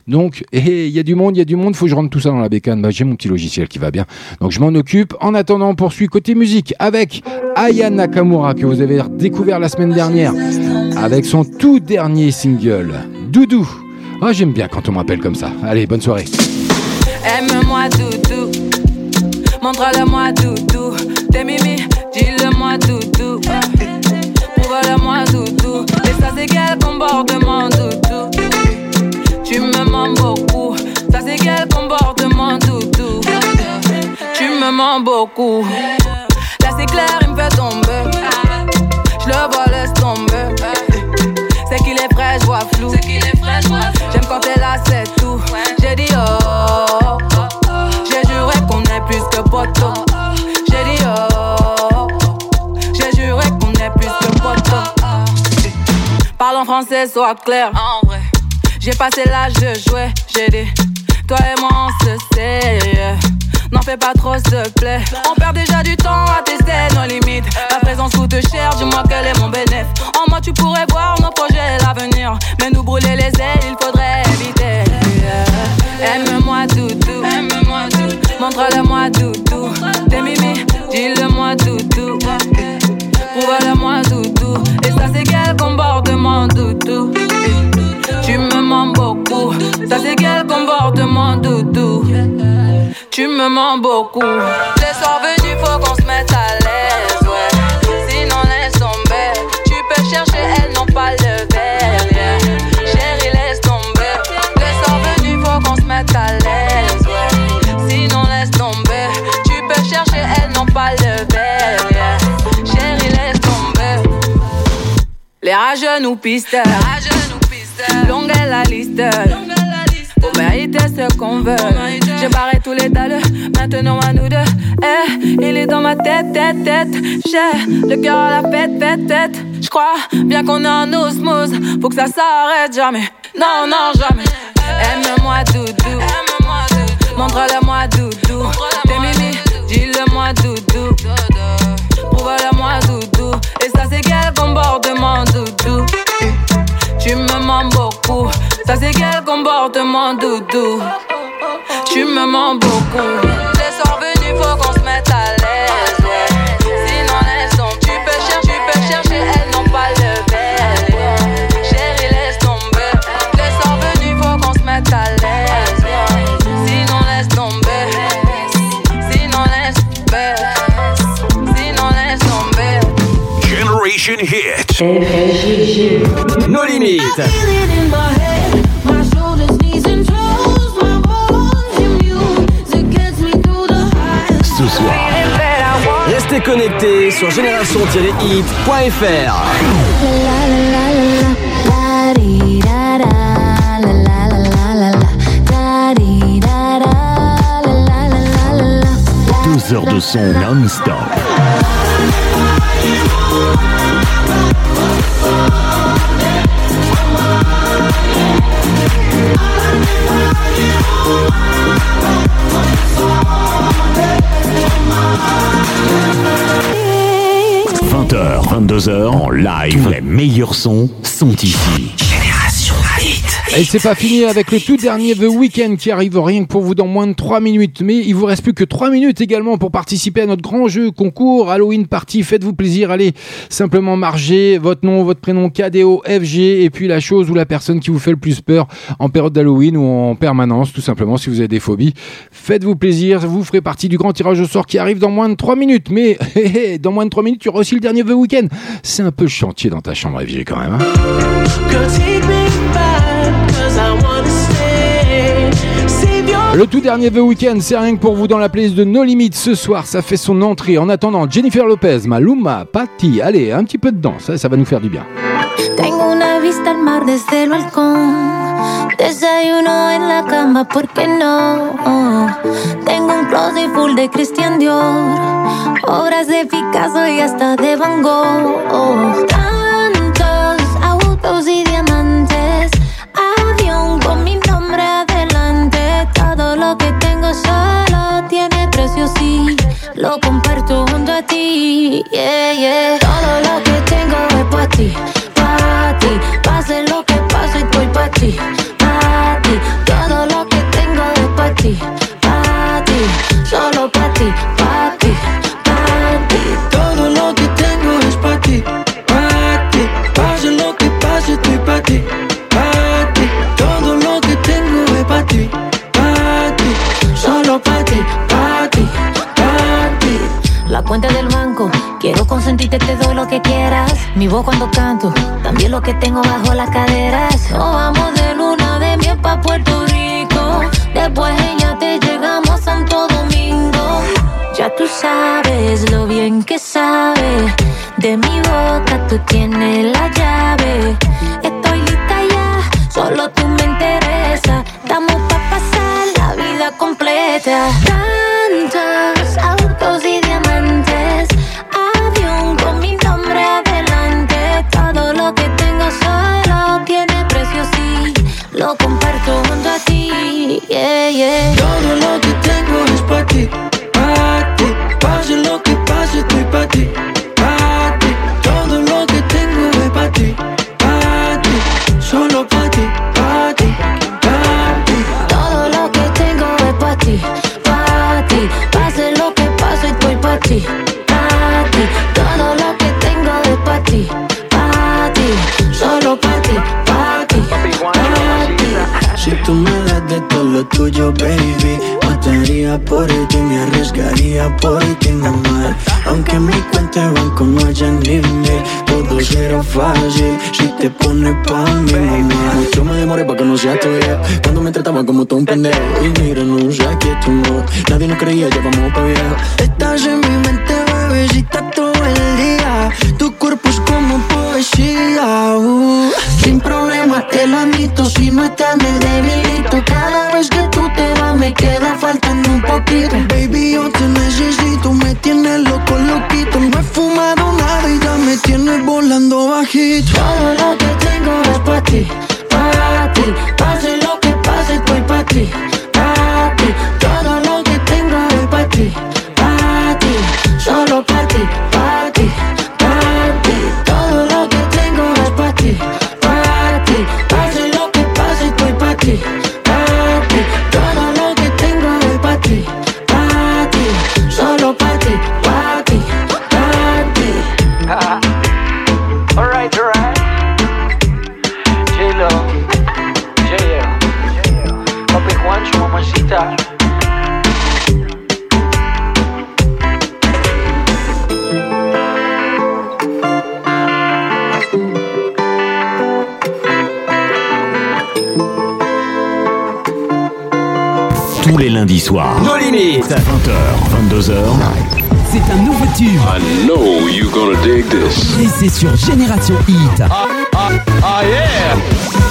Donc, il y a du monde, il y a du monde, faut que je rentre tout ça dans la bécane. Bah, j'ai mon petit logiciel qui va bien. Donc, je m'en occupe. En attendant, on poursuit côté musique avec Aya Nakamura, que vous avez découvert la semaine dernière, avec son tout dernier single, Doudou. Ah, j'aime bien quand on m'appelle comme ça. Allez, bonne soirée. Aime-moi doudou Montre-le-moi doudou mimi, dis-le-moi doudou Prouve-le-moi doudou Tu me mens beaucoup. Ça c'est quel comportement doudou? Tu me mens beaucoup. Là c'est clair, il me fait tomber Parle en français, sois clair En vrai J'ai passé l'âge de jouer J'ai dit Toi et moi on se sait N'en fais pas trop, s'il te plaît. On perd déjà du temps à tester nos limites. La présence coûte cher, dis-moi quel est mon bénéfice. En moi, tu pourrais voir nos projets et l'avenir. Mais nous brûler les ailes, il faudrait éviter. Aime-moi, doudou. Aime-moi, doudou. Montre-le-moi, doudou. T'es mimi, dis-le-moi, doudou. Prouve-le-moi, doudou. Et ça, c'est quel doudou. Tu me mens beaucoup. Ça, c'est quel comportement, doudou. Tu me mens beaucoup. Les rageux nous pistent. Longue est la liste. Pour mériter ce qu'on veut. J'ai barré tous les dalles, maintenant à nous deux. Eh, il est dans ma tête, tête, tête. J'ai le cœur à la fête, fête, tête. J'crois bien qu'on est en osmose. Faut que ça s'arrête jamais. Non, non, jamais. Aime-moi, doudou. Montre-le-moi, doudou. T'es mimi, dis-le-moi, doudou. Prouve-le-moi, comportement, doudou. Tu me mens beaucoup. Ça, c'est quel comportement, doudou? Tu me mens beaucoup. Generation Hit. Nos limites. Ce soir, Restez connectés sur génération-hit.fr. deux heures de son non-stop. « 20h, 22h en live. Les meilleurs sons sont ici. Et c'est pas fini avec le tout dernier The Weeknd qui arrive rien que pour vous dans moins de 3 minutes. Mais il vous reste plus que 3 minutes également pour participer à notre grand jeu concours Halloween Party. Faites-vous plaisir, allez simplement marger votre nom, votre prénom, KDO, FG et puis la chose ou la personne qui vous fait le plus peur en période d'Halloween ou en permanence, tout simplement si vous avez des phobies. Faites-vous plaisir, vous ferez partie du grand tirage au sort qui arrive dans moins de 3 minutes. Mais *laughs* dans moins de 3 minutes, il y aura aussi le dernier The Weeknd. C'est un peu chantier dans ta chambre FG quand même. hein. Le tout dernier The Weeknd, c'est rien que pour vous dans la playlist de No Limits ce soir. Ça fait son entrée. En attendant, Jennifer Lopez, Maluma, Patty. Allez, un petit peu de danse, ça, ça va nous faire du bien. Tengo una vista al mar desde el balcón. Desayuno en la cama, ¿por qué no? Tengo un closet full de Christian Dior, obras de Picasso y hasta de Van Gogh. Tantos autos y diamantes, solo tiene precio, sí. Lo comparto junto a ti, yeah, yeah. Todo lo que tengo es para ti, para ti. Pase lo que pase, estoy para ti, para ti. Todo lo que tengo es para ti, quiero consentirte, te doy lo que quieras. Mi voz cuando canto, también lo que tengo bajo las caderas. Nos vamos de luna de miel pa' Puerto Rico. Después en te llegamos a Santo Domingo. Ya tú sabes lo bien que sabe. De mi boca tú tienes la llave. Estoy lista ya, solo tú me interesa. Estamos pa' pasar la vida completa. Tantos Yeah. Todo lo que tengo es para ti, para ti. Pase lo que pase, estoy para ti, para ti. Todo lo que tengo es para ti, para ti. Solo para ti, para ti, para ti. Todo lo que tengo es para ti, para ti. Pase lo que pase, estoy para ti, para ti. Todo lo que tengo es para ti, para ti. Solo para ti, para ti, para ti. Si tú me lo tuyo, baby. Mataría por ti, me arriesgaría por ti, mamá Aunque mi cuenta de banco no haya ni mil Todo será fácil si te pones pa' mí, mamá Mucho me demoré pa' que no sea tuya Cuando me trataba como todo un pendejo. Y mira, no sé tu no Nadie nos creía, ya vamos pa' viejo. Estás en mi mente, bebecita, todo el día. Tu cuerpo es como poesía uh. Sin problema te lo admito Si no estás me debilito. Cada vez que tú te vas me queda faltando un poquito. Baby yo te necesito Me tienes loco, loquito. No he fumado nada y ya me tienes volando bajito. Todo lo que tengo es para ti, para ti. Pase lo que pase, estoy para ti, Lundis soirs. Nos limites. 20h, 22h. C'est un nouveau tube. I know you gonna dig this. Et c'est sur Génération Hit. Ah yeah!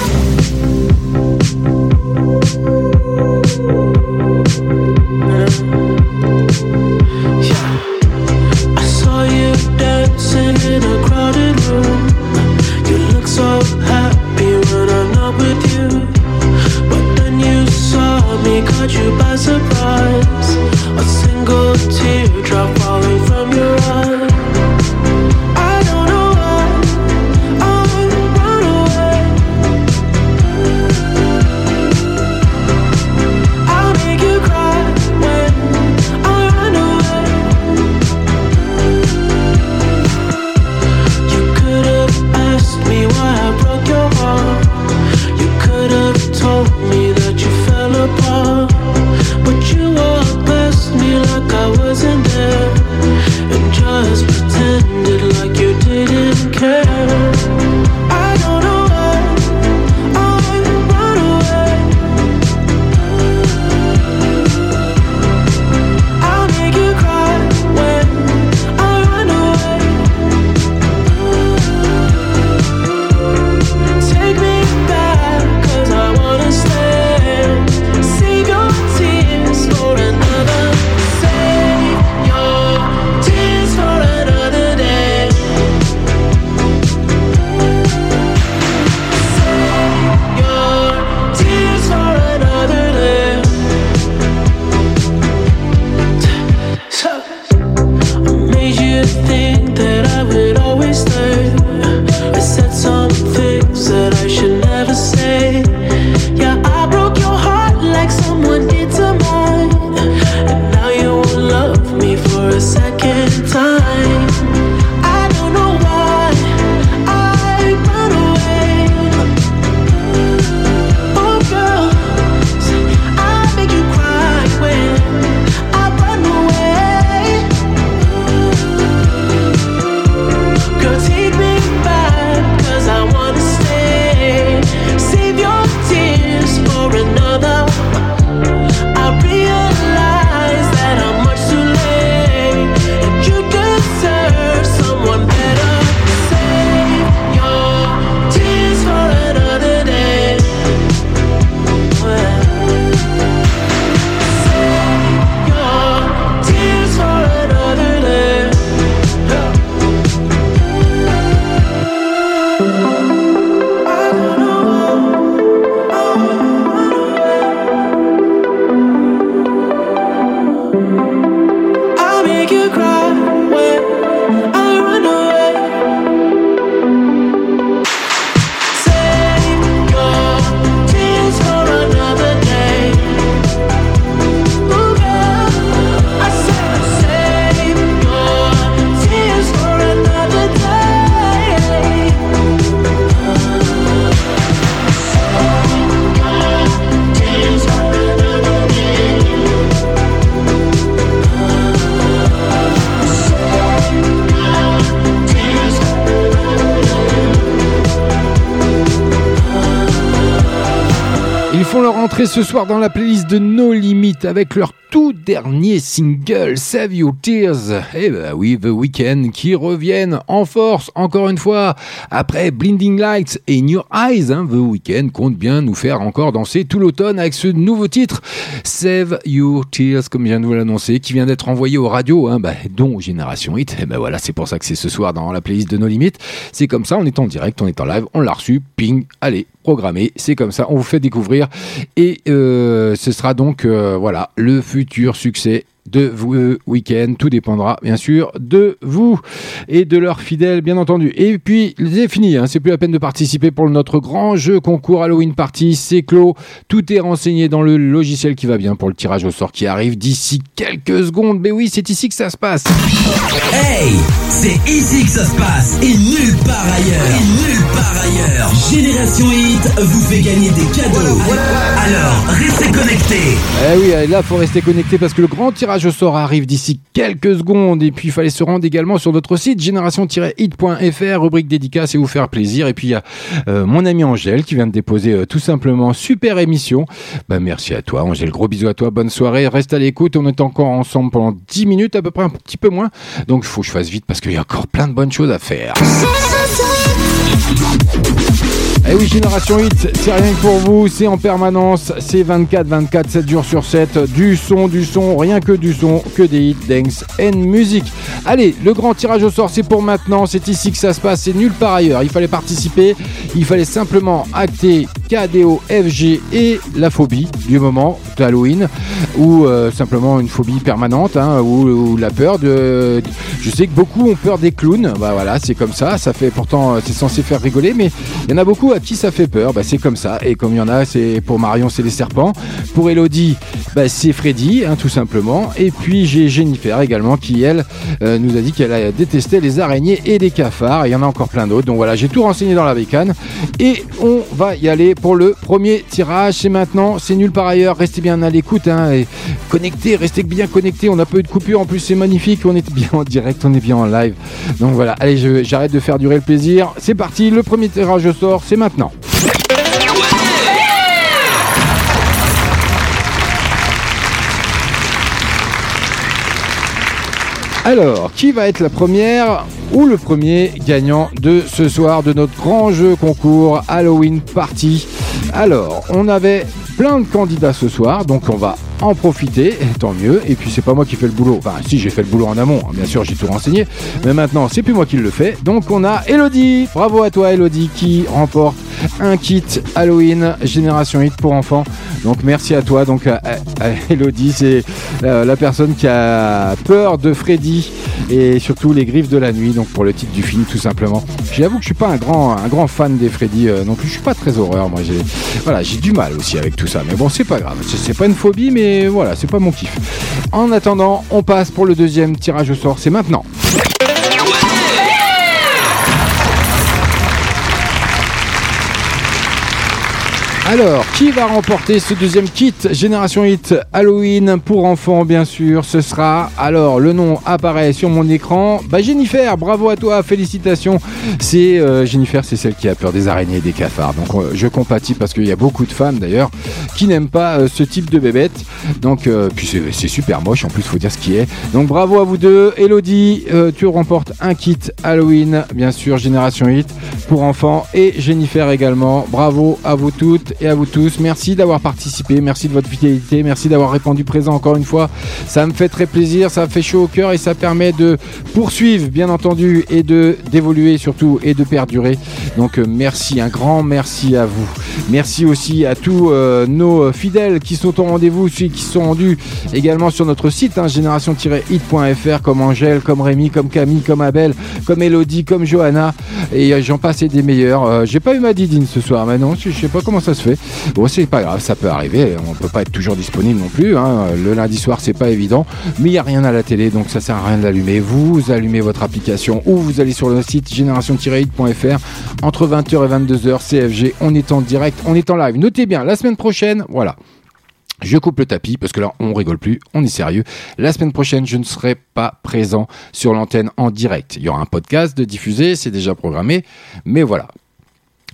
Ce soir dans la playlist de No Limit avec leur tout dernier single Save Your Tears. Eh ben oui, The Weeknd qui reviennent en force encore une fois après Blinding Lights et In Your Eyes. hein, The Weeknd compte bien nous faire encore danser tout l'automne avec ce nouveau titre Save Your Tears comme je viens de vous l'annoncer qui vient d'être envoyé aux radios, hein, bah, dont Génération Hit. Et ben voilà, c'est pour ça que c'est ce soir dans la playlist de No Limit. C'est comme ça, on est en direct, on est en live, on l'a reçu, ping, allez, programmé. C'est comme ça, on vous fait découvrir. Et euh, ce sera donc euh, voilà le futur succès de vous euh, week-end. Tout dépendra bien sûr de vous et de leurs fidèles, bien entendu. Et puis c'est fini, hein, c'est plus la peine de participer pour notre grand jeu concours Halloween Party. C'est clos. Tout est renseigné dans le logiciel qui va bien pour le tirage au sort qui arrive d'ici quelques secondes. Mais oui, c'est ici que ça se passe. Hey, c'est ici que ça se passe et nulle part ailleurs. Et nulle part ailleurs. Génération Hit vous fait gagner des cadeaux. Alors, restez connectés. Eh oui, et là, faut rester connecté parce que le grand tirage au sort arrive d'ici quelques secondes. Et puis, il fallait se rendre également sur notre site génération-hit.fr, rubrique dédicace et vous faire plaisir. Et puis, il y a euh, mon ami Angèle qui vient de déposer euh, tout simplement super émission. Bah, merci à toi, Angèle. Gros bisous à toi. Bonne soirée. Reste à l'écoute. On est encore ensemble pendant 10 minutes, à peu près un petit peu moins. Donc, il faut que je fasse vite parce qu'il y a encore plein de bonnes choses à faire. Eh oui, Génération 8, c'est rien que pour vous, c'est en permanence, c'est 24, 24, 7 jours sur 7, du son, du son, rien que du son, que des hits, dance and music. Allez, le grand tirage au sort, c'est pour maintenant, c'est ici que ça se passe, c'est nulle part ailleurs. Il fallait participer, il fallait simplement acter KDO, FG et la phobie du moment de Halloween, ou euh, simplement une phobie permanente, hein, ou, ou la peur de... Je sais que beaucoup ont peur des clowns, bah voilà, c'est comme ça, ça fait pourtant, euh, c'est censé faire rigoler, mais il y en a beaucoup à qui ça fait peur, bah c'est comme ça, et comme il y en a, c'est pour Marion, c'est les serpents, pour Elodie, bah c'est Freddy, hein, tout simplement, et puis j'ai Jennifer également, qui elle, euh, nous a dit qu'elle a détesté les araignées et les cafards, et il y en a encore plein d'autres, donc voilà, j'ai tout renseigné dans la bécane, et on va y aller pour le premier tirage, c'est maintenant, c'est nul par ailleurs, restez bien à l'écoute, hein, et connectez, restez bien connectés, on n'a pas eu de coupure, en plus c'est magnifique, on est bien en direct, on est bien en live, donc voilà, allez, j'arrête de faire durer le plaisir, c'est parti, le premier tirage au sort, c'est maintenant. Alors, qui va être la première ou le premier gagnant de ce soir de notre grand jeu concours Halloween Party? Alors, on avait plein de candidats ce soir, donc on va en profiter, tant mieux. Et puis c'est pas moi qui fais le boulot. Enfin, si j'ai fait le boulot en amont, hein, bien sûr, j'ai tout renseigné. Mais maintenant, c'est plus moi qui le fais. Donc on a Elodie. Bravo à toi, Elodie, qui remporte un kit Halloween Génération Hit pour enfants. Donc merci à toi. Donc à, Elodie, c'est euh, la personne qui a peur de Freddy et surtout les griffes de la nuit. Donc pour le titre du film, tout simplement. J'avoue que je suis pas un grand, un grand fan des Freddy euh, non plus. Je suis pas très horreur. Moi, j'ai voilà, j'ai du mal aussi avec tout ça. Mais bon, c'est pas grave. C'est pas une phobie, mais voilà, c'est pas mon kiff. En attendant, on passe pour le deuxième tirage au sort. C'est maintenant. Alors, qui va remporter ce deuxième kit Génération Hit Halloween pour enfants, bien sûr Ce sera, alors, le nom apparaît sur mon écran. Bah, Jennifer, bravo à toi, félicitations. C'est euh, Jennifer, c'est celle qui a peur des araignées et des cafards. Donc, euh, je compatis parce qu'il y a beaucoup de femmes d'ailleurs qui n'aiment pas euh, ce type de bébête. Donc, puis c'est super moche, en plus, faut dire ce qui est. Donc, bravo à vous deux. Elodie, tu remportes un kit Halloween, bien sûr, Génération Hit pour enfants. Et Jennifer également. Bravo à vous toutes et à vous tous. Merci d'avoir participé, merci de votre fidélité, merci d'avoir répondu présent encore une fois. Ça me fait très plaisir, ça fait chaud au cœur et ça permet de poursuivre, bien entendu, et de d'évoluer surtout et de perdurer. Donc euh, merci, un grand merci à vous. Merci aussi à tous euh, nos fidèles qui sont au rendez-vous, ceux qui sont rendus également sur notre site hein, génération-hit.fr comme Angèle, comme Rémi, comme Camille, comme Abel, comme Elodie, comme Johanna et euh, j'en passe et des meilleurs. J'ai pas eu ma Didine ce soir, mais non, je sais pas comment ça se fait. Bon, c'est pas grave, ça peut arriver. On peut pas être toujours disponible non plus. hein. Le lundi soir, c'est pas évident, mais il y a rien à la télé, donc ça sert à rien de. Vous allumez votre application ou vous allez sur le site génération-hit.fr entre 20h et 22h CFG. On est en direct, on est en live. Notez bien, la semaine prochaine, voilà. Je coupe le tapis parce que là on rigole plus, on est sérieux. La semaine prochaine, je ne serai pas présent sur l'antenne en direct. Il y aura un podcast de diffusé, c'est déjà programmé, mais voilà.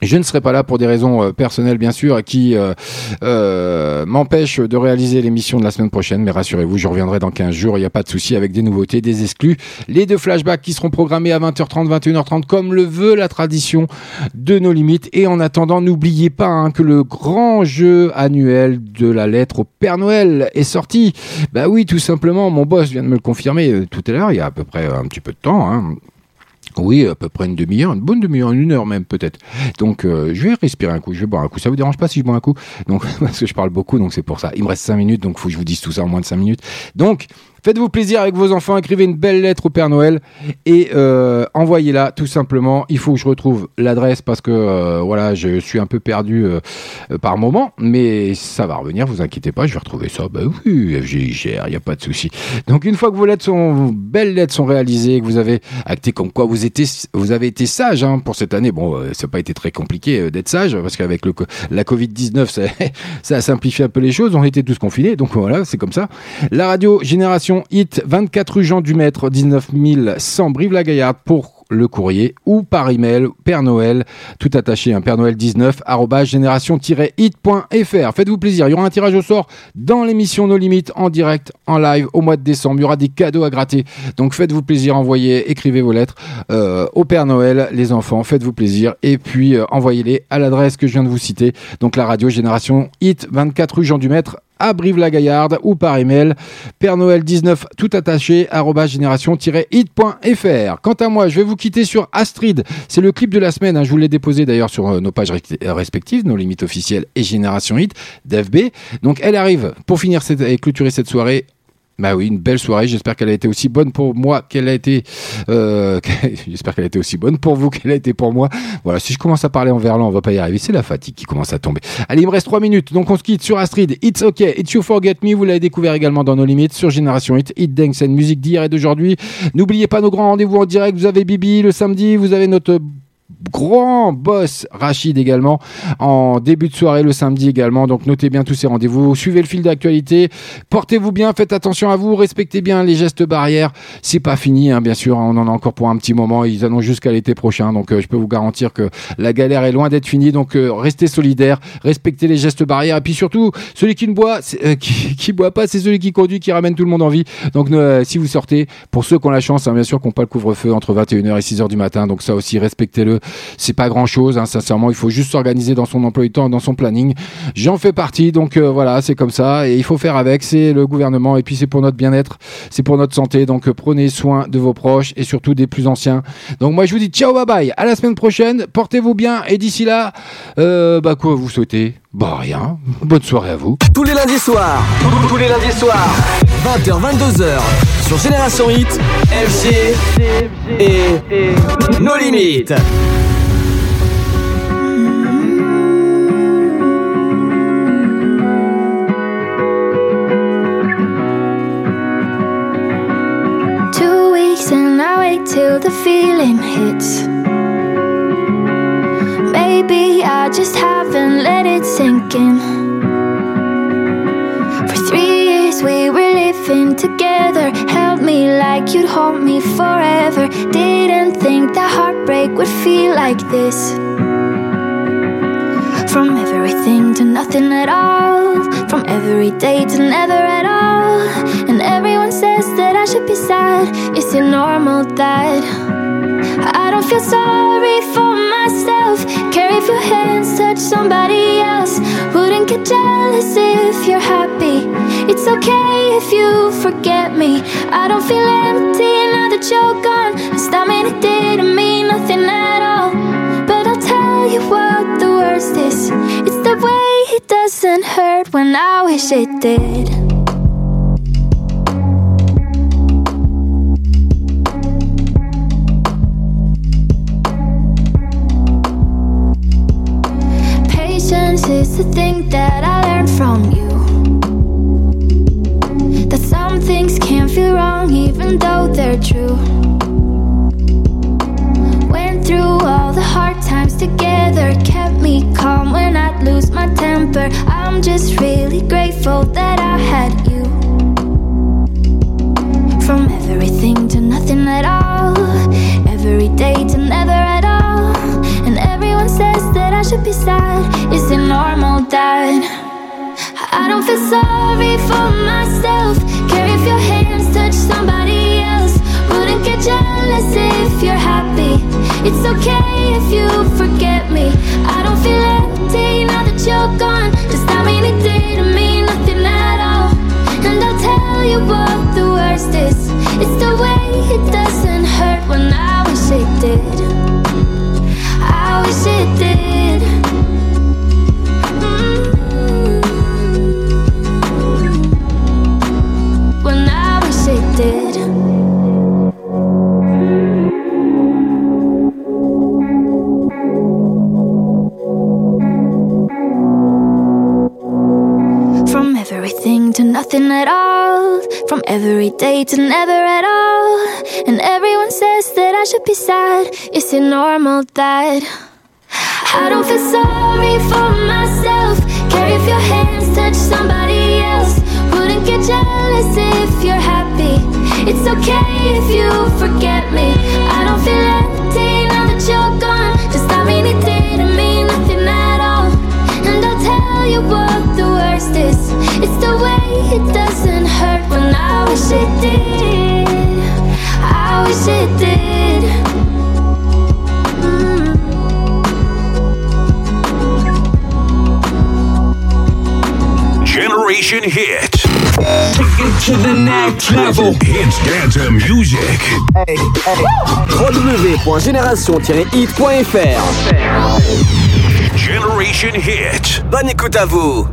Je ne serai pas là pour des raisons euh, personnelles, bien sûr, qui euh, euh, m'empêchent de réaliser l'émission de la semaine prochaine. Mais rassurez-vous, je reviendrai dans 15 jours. Il n'y a pas de souci avec des nouveautés, des exclus. Les deux flashbacks qui seront programmés à 20h30, 21h30, comme le veut la tradition de nos limites. Et en attendant, n'oubliez pas hein, que le grand jeu annuel de la lettre au Père Noël est sorti. Bah oui, tout simplement, mon boss vient de me le confirmer euh, tout à l'heure, il y a à peu près un petit peu de temps. Hein. Oui, à peu près une demi-heure, une bonne demi-heure, une heure même peut-être. Donc euh, je vais respirer un coup, je vais boire un coup. Ça vous dérange pas si je bois un coup? Donc *laughs* parce que je parle beaucoup, donc c'est pour ça. Il me reste cinq minutes, donc faut que je vous dise tout ça en moins de cinq minutes. Donc faites-vous plaisir avec vos enfants, écrivez une belle lettre au Père Noël et euh, envoyez-la tout simplement. Il faut que je retrouve l'adresse parce que euh, voilà, je suis un peu perdu euh, par moment, mais ça va revenir. Vous inquiétez pas, je vais retrouver ça. Bah oui, FGIGR, il n'y a pas de souci. Donc une fois que vos lettres sont, vos belles lettres sont réalisées, que vous avez acté comme quoi vous étiez, vous avez été sage hein, pour cette année. Bon, ça n'a pas été très compliqué d'être sage parce qu'avec la Covid 19, *laughs* ça, ça a simplifié un peu les choses. On était tous confinés, donc voilà, c'est comme ça. La radio Génération Hit, 24 rue Jean Dumaître, 19 100 Brive-la-Gaillarde pour le courrier ou par email Père Noël tout attaché un Père Noël 19 arobase génération-hit.fr faites-vous plaisir il y aura un tirage au sort dans l'émission Nos Limites en direct en live au mois de décembre. Il y aura des cadeaux à gratter. Donc faites-vous plaisir envoyez écrivez vos lettres euh, au Père Noël les enfants faites-vous plaisir. Et puis euh, envoyez-les à l'adresse que je viens de vous citer. Donc la radio Génération Hit 24 rue Jean Dumaître à Brive-la-Gaillarde ou par email Père Noël 19 tout attaché génération-hit.fr. Quant à moi, je vais vous quitter sur Astrid. C'est le clip de la semaine. hein. Je vous l'ai déposé d'ailleurs sur euh, nos pages euh, respectives, nos limites officielles et Génération Hit d'FB. Donc elle arrive pour finir et clôturer cette soirée. Bah oui, une belle soirée. J'espère qu'elle a été aussi bonne pour moi qu'elle a été. euh, *laughs* J'espère qu'elle a été aussi bonne pour vous qu'elle a été pour moi. Voilà, si je commence à parler en verlan, on va pas y arriver. C'est la fatigue qui commence à tomber. Allez, il me reste 3 minutes. Donc on se quitte sur Astrid. It's OK. It's You Forget Me. Vous l'avez découvert également dans nos limites sur Génération Hit. Hit Dance and musique d'hier et d'aujourd'hui. N'oubliez pas nos grands rendez-vous en direct. Vous avez Bibi le samedi. Vous avez notre grand boss Rachid également en début de soirée le samedi également. Donc notez bien tous ces rendez-vous suivez le fil d'actualité portez-vous bien faites attention à vous respectez bien les gestes barrières. C'est pas fini hein, bien sûr on en a encore pour un petit moment ils annoncent jusqu'à l'été prochain. Donc euh, je peux vous garantir que la galère est loin d'être finie. Donc euh, restez solidaires respectez les gestes barrières. Et puis surtout celui qui ne boit euh, *laughs* qui, qui boit pas c'est celui qui conduit qui ramène tout le monde en vie. Donc si vous sortez pour ceux qui ont la chance hein, bien sûr qui n'ont pas le couvre-feu entre 21h et 6h du matin donc ça aussi respectez-le c'est pas grand chose sincèrement. Il faut juste s'organiser dans son emploi du temps dans son planning. J'en fais partie donc euh, voilà c'est comme ça. Et il faut faire avec. C'est le gouvernement. Et puis c'est pour notre bien-être. C'est pour notre santé. Donc euh, prenez soin de vos proches et surtout des plus anciens. Donc moi je vous dis ciao bye bye. À la semaine prochaine. Portez-vous bien. Et d'ici là euh, bah quoi vous souhaitez? Bah rien. Bonne soirée à vous. Tous les lundis soirs, tous les lundis soirs, 20h, 22h, sur Génération Hit, FG et Nos Limites. Two weeks and I wait till the feeling hits. For three years we were living together. Held me like you'd hold me forever. Didn't think that heartbreak would feel like this. From everything to nothing at all. From every day to never at all. And everyone says that I should be sad. Is it normal that I don't feel sorry for Care if your hands touch somebody else. Wouldn't get jealous if you're happy. It's okay if you forget me. I don't feel empty now that you're gone. I mean it didn't mean nothing at all. But I'll tell you what the worst is. It's the way it doesn't hurt when I wish it did. The thing that I learned from you. That some things can feel wrong even though they're true. Went through all the hard times together, kept me calm when I'd lose my temper. I'm just really grateful that I had you. Should be sad. Is it normal that I don't feel sorry for myself? Care if your hands touch somebody else. Wouldn't get jealous if you're happy. It's okay if you forget me. I don't feel empty now that you're gone. Does that mean it didn't mean nothing at all? And I'll tell you what the worst is. It's the way it doesn't hurt when I wish it did. I wish it did. Every day to never at all. And everyone says that I should be sad. Is it normal that I don't feel sorry for myself? Care if your hands touch somebody else. Wouldn't get jealous if you're happy. It's okay if you forget me. I don't feel empty now that you're gone. That mean it didn't mean nothing at all? And I'll tell you what the worst is. It's the way it doesn't hurt when I wish it did. I wish it did. Mm. Generation Hit. Take it to the next level. Hits dance music. www.génération-hit.fr Generation Hit. Bonne écoute à vous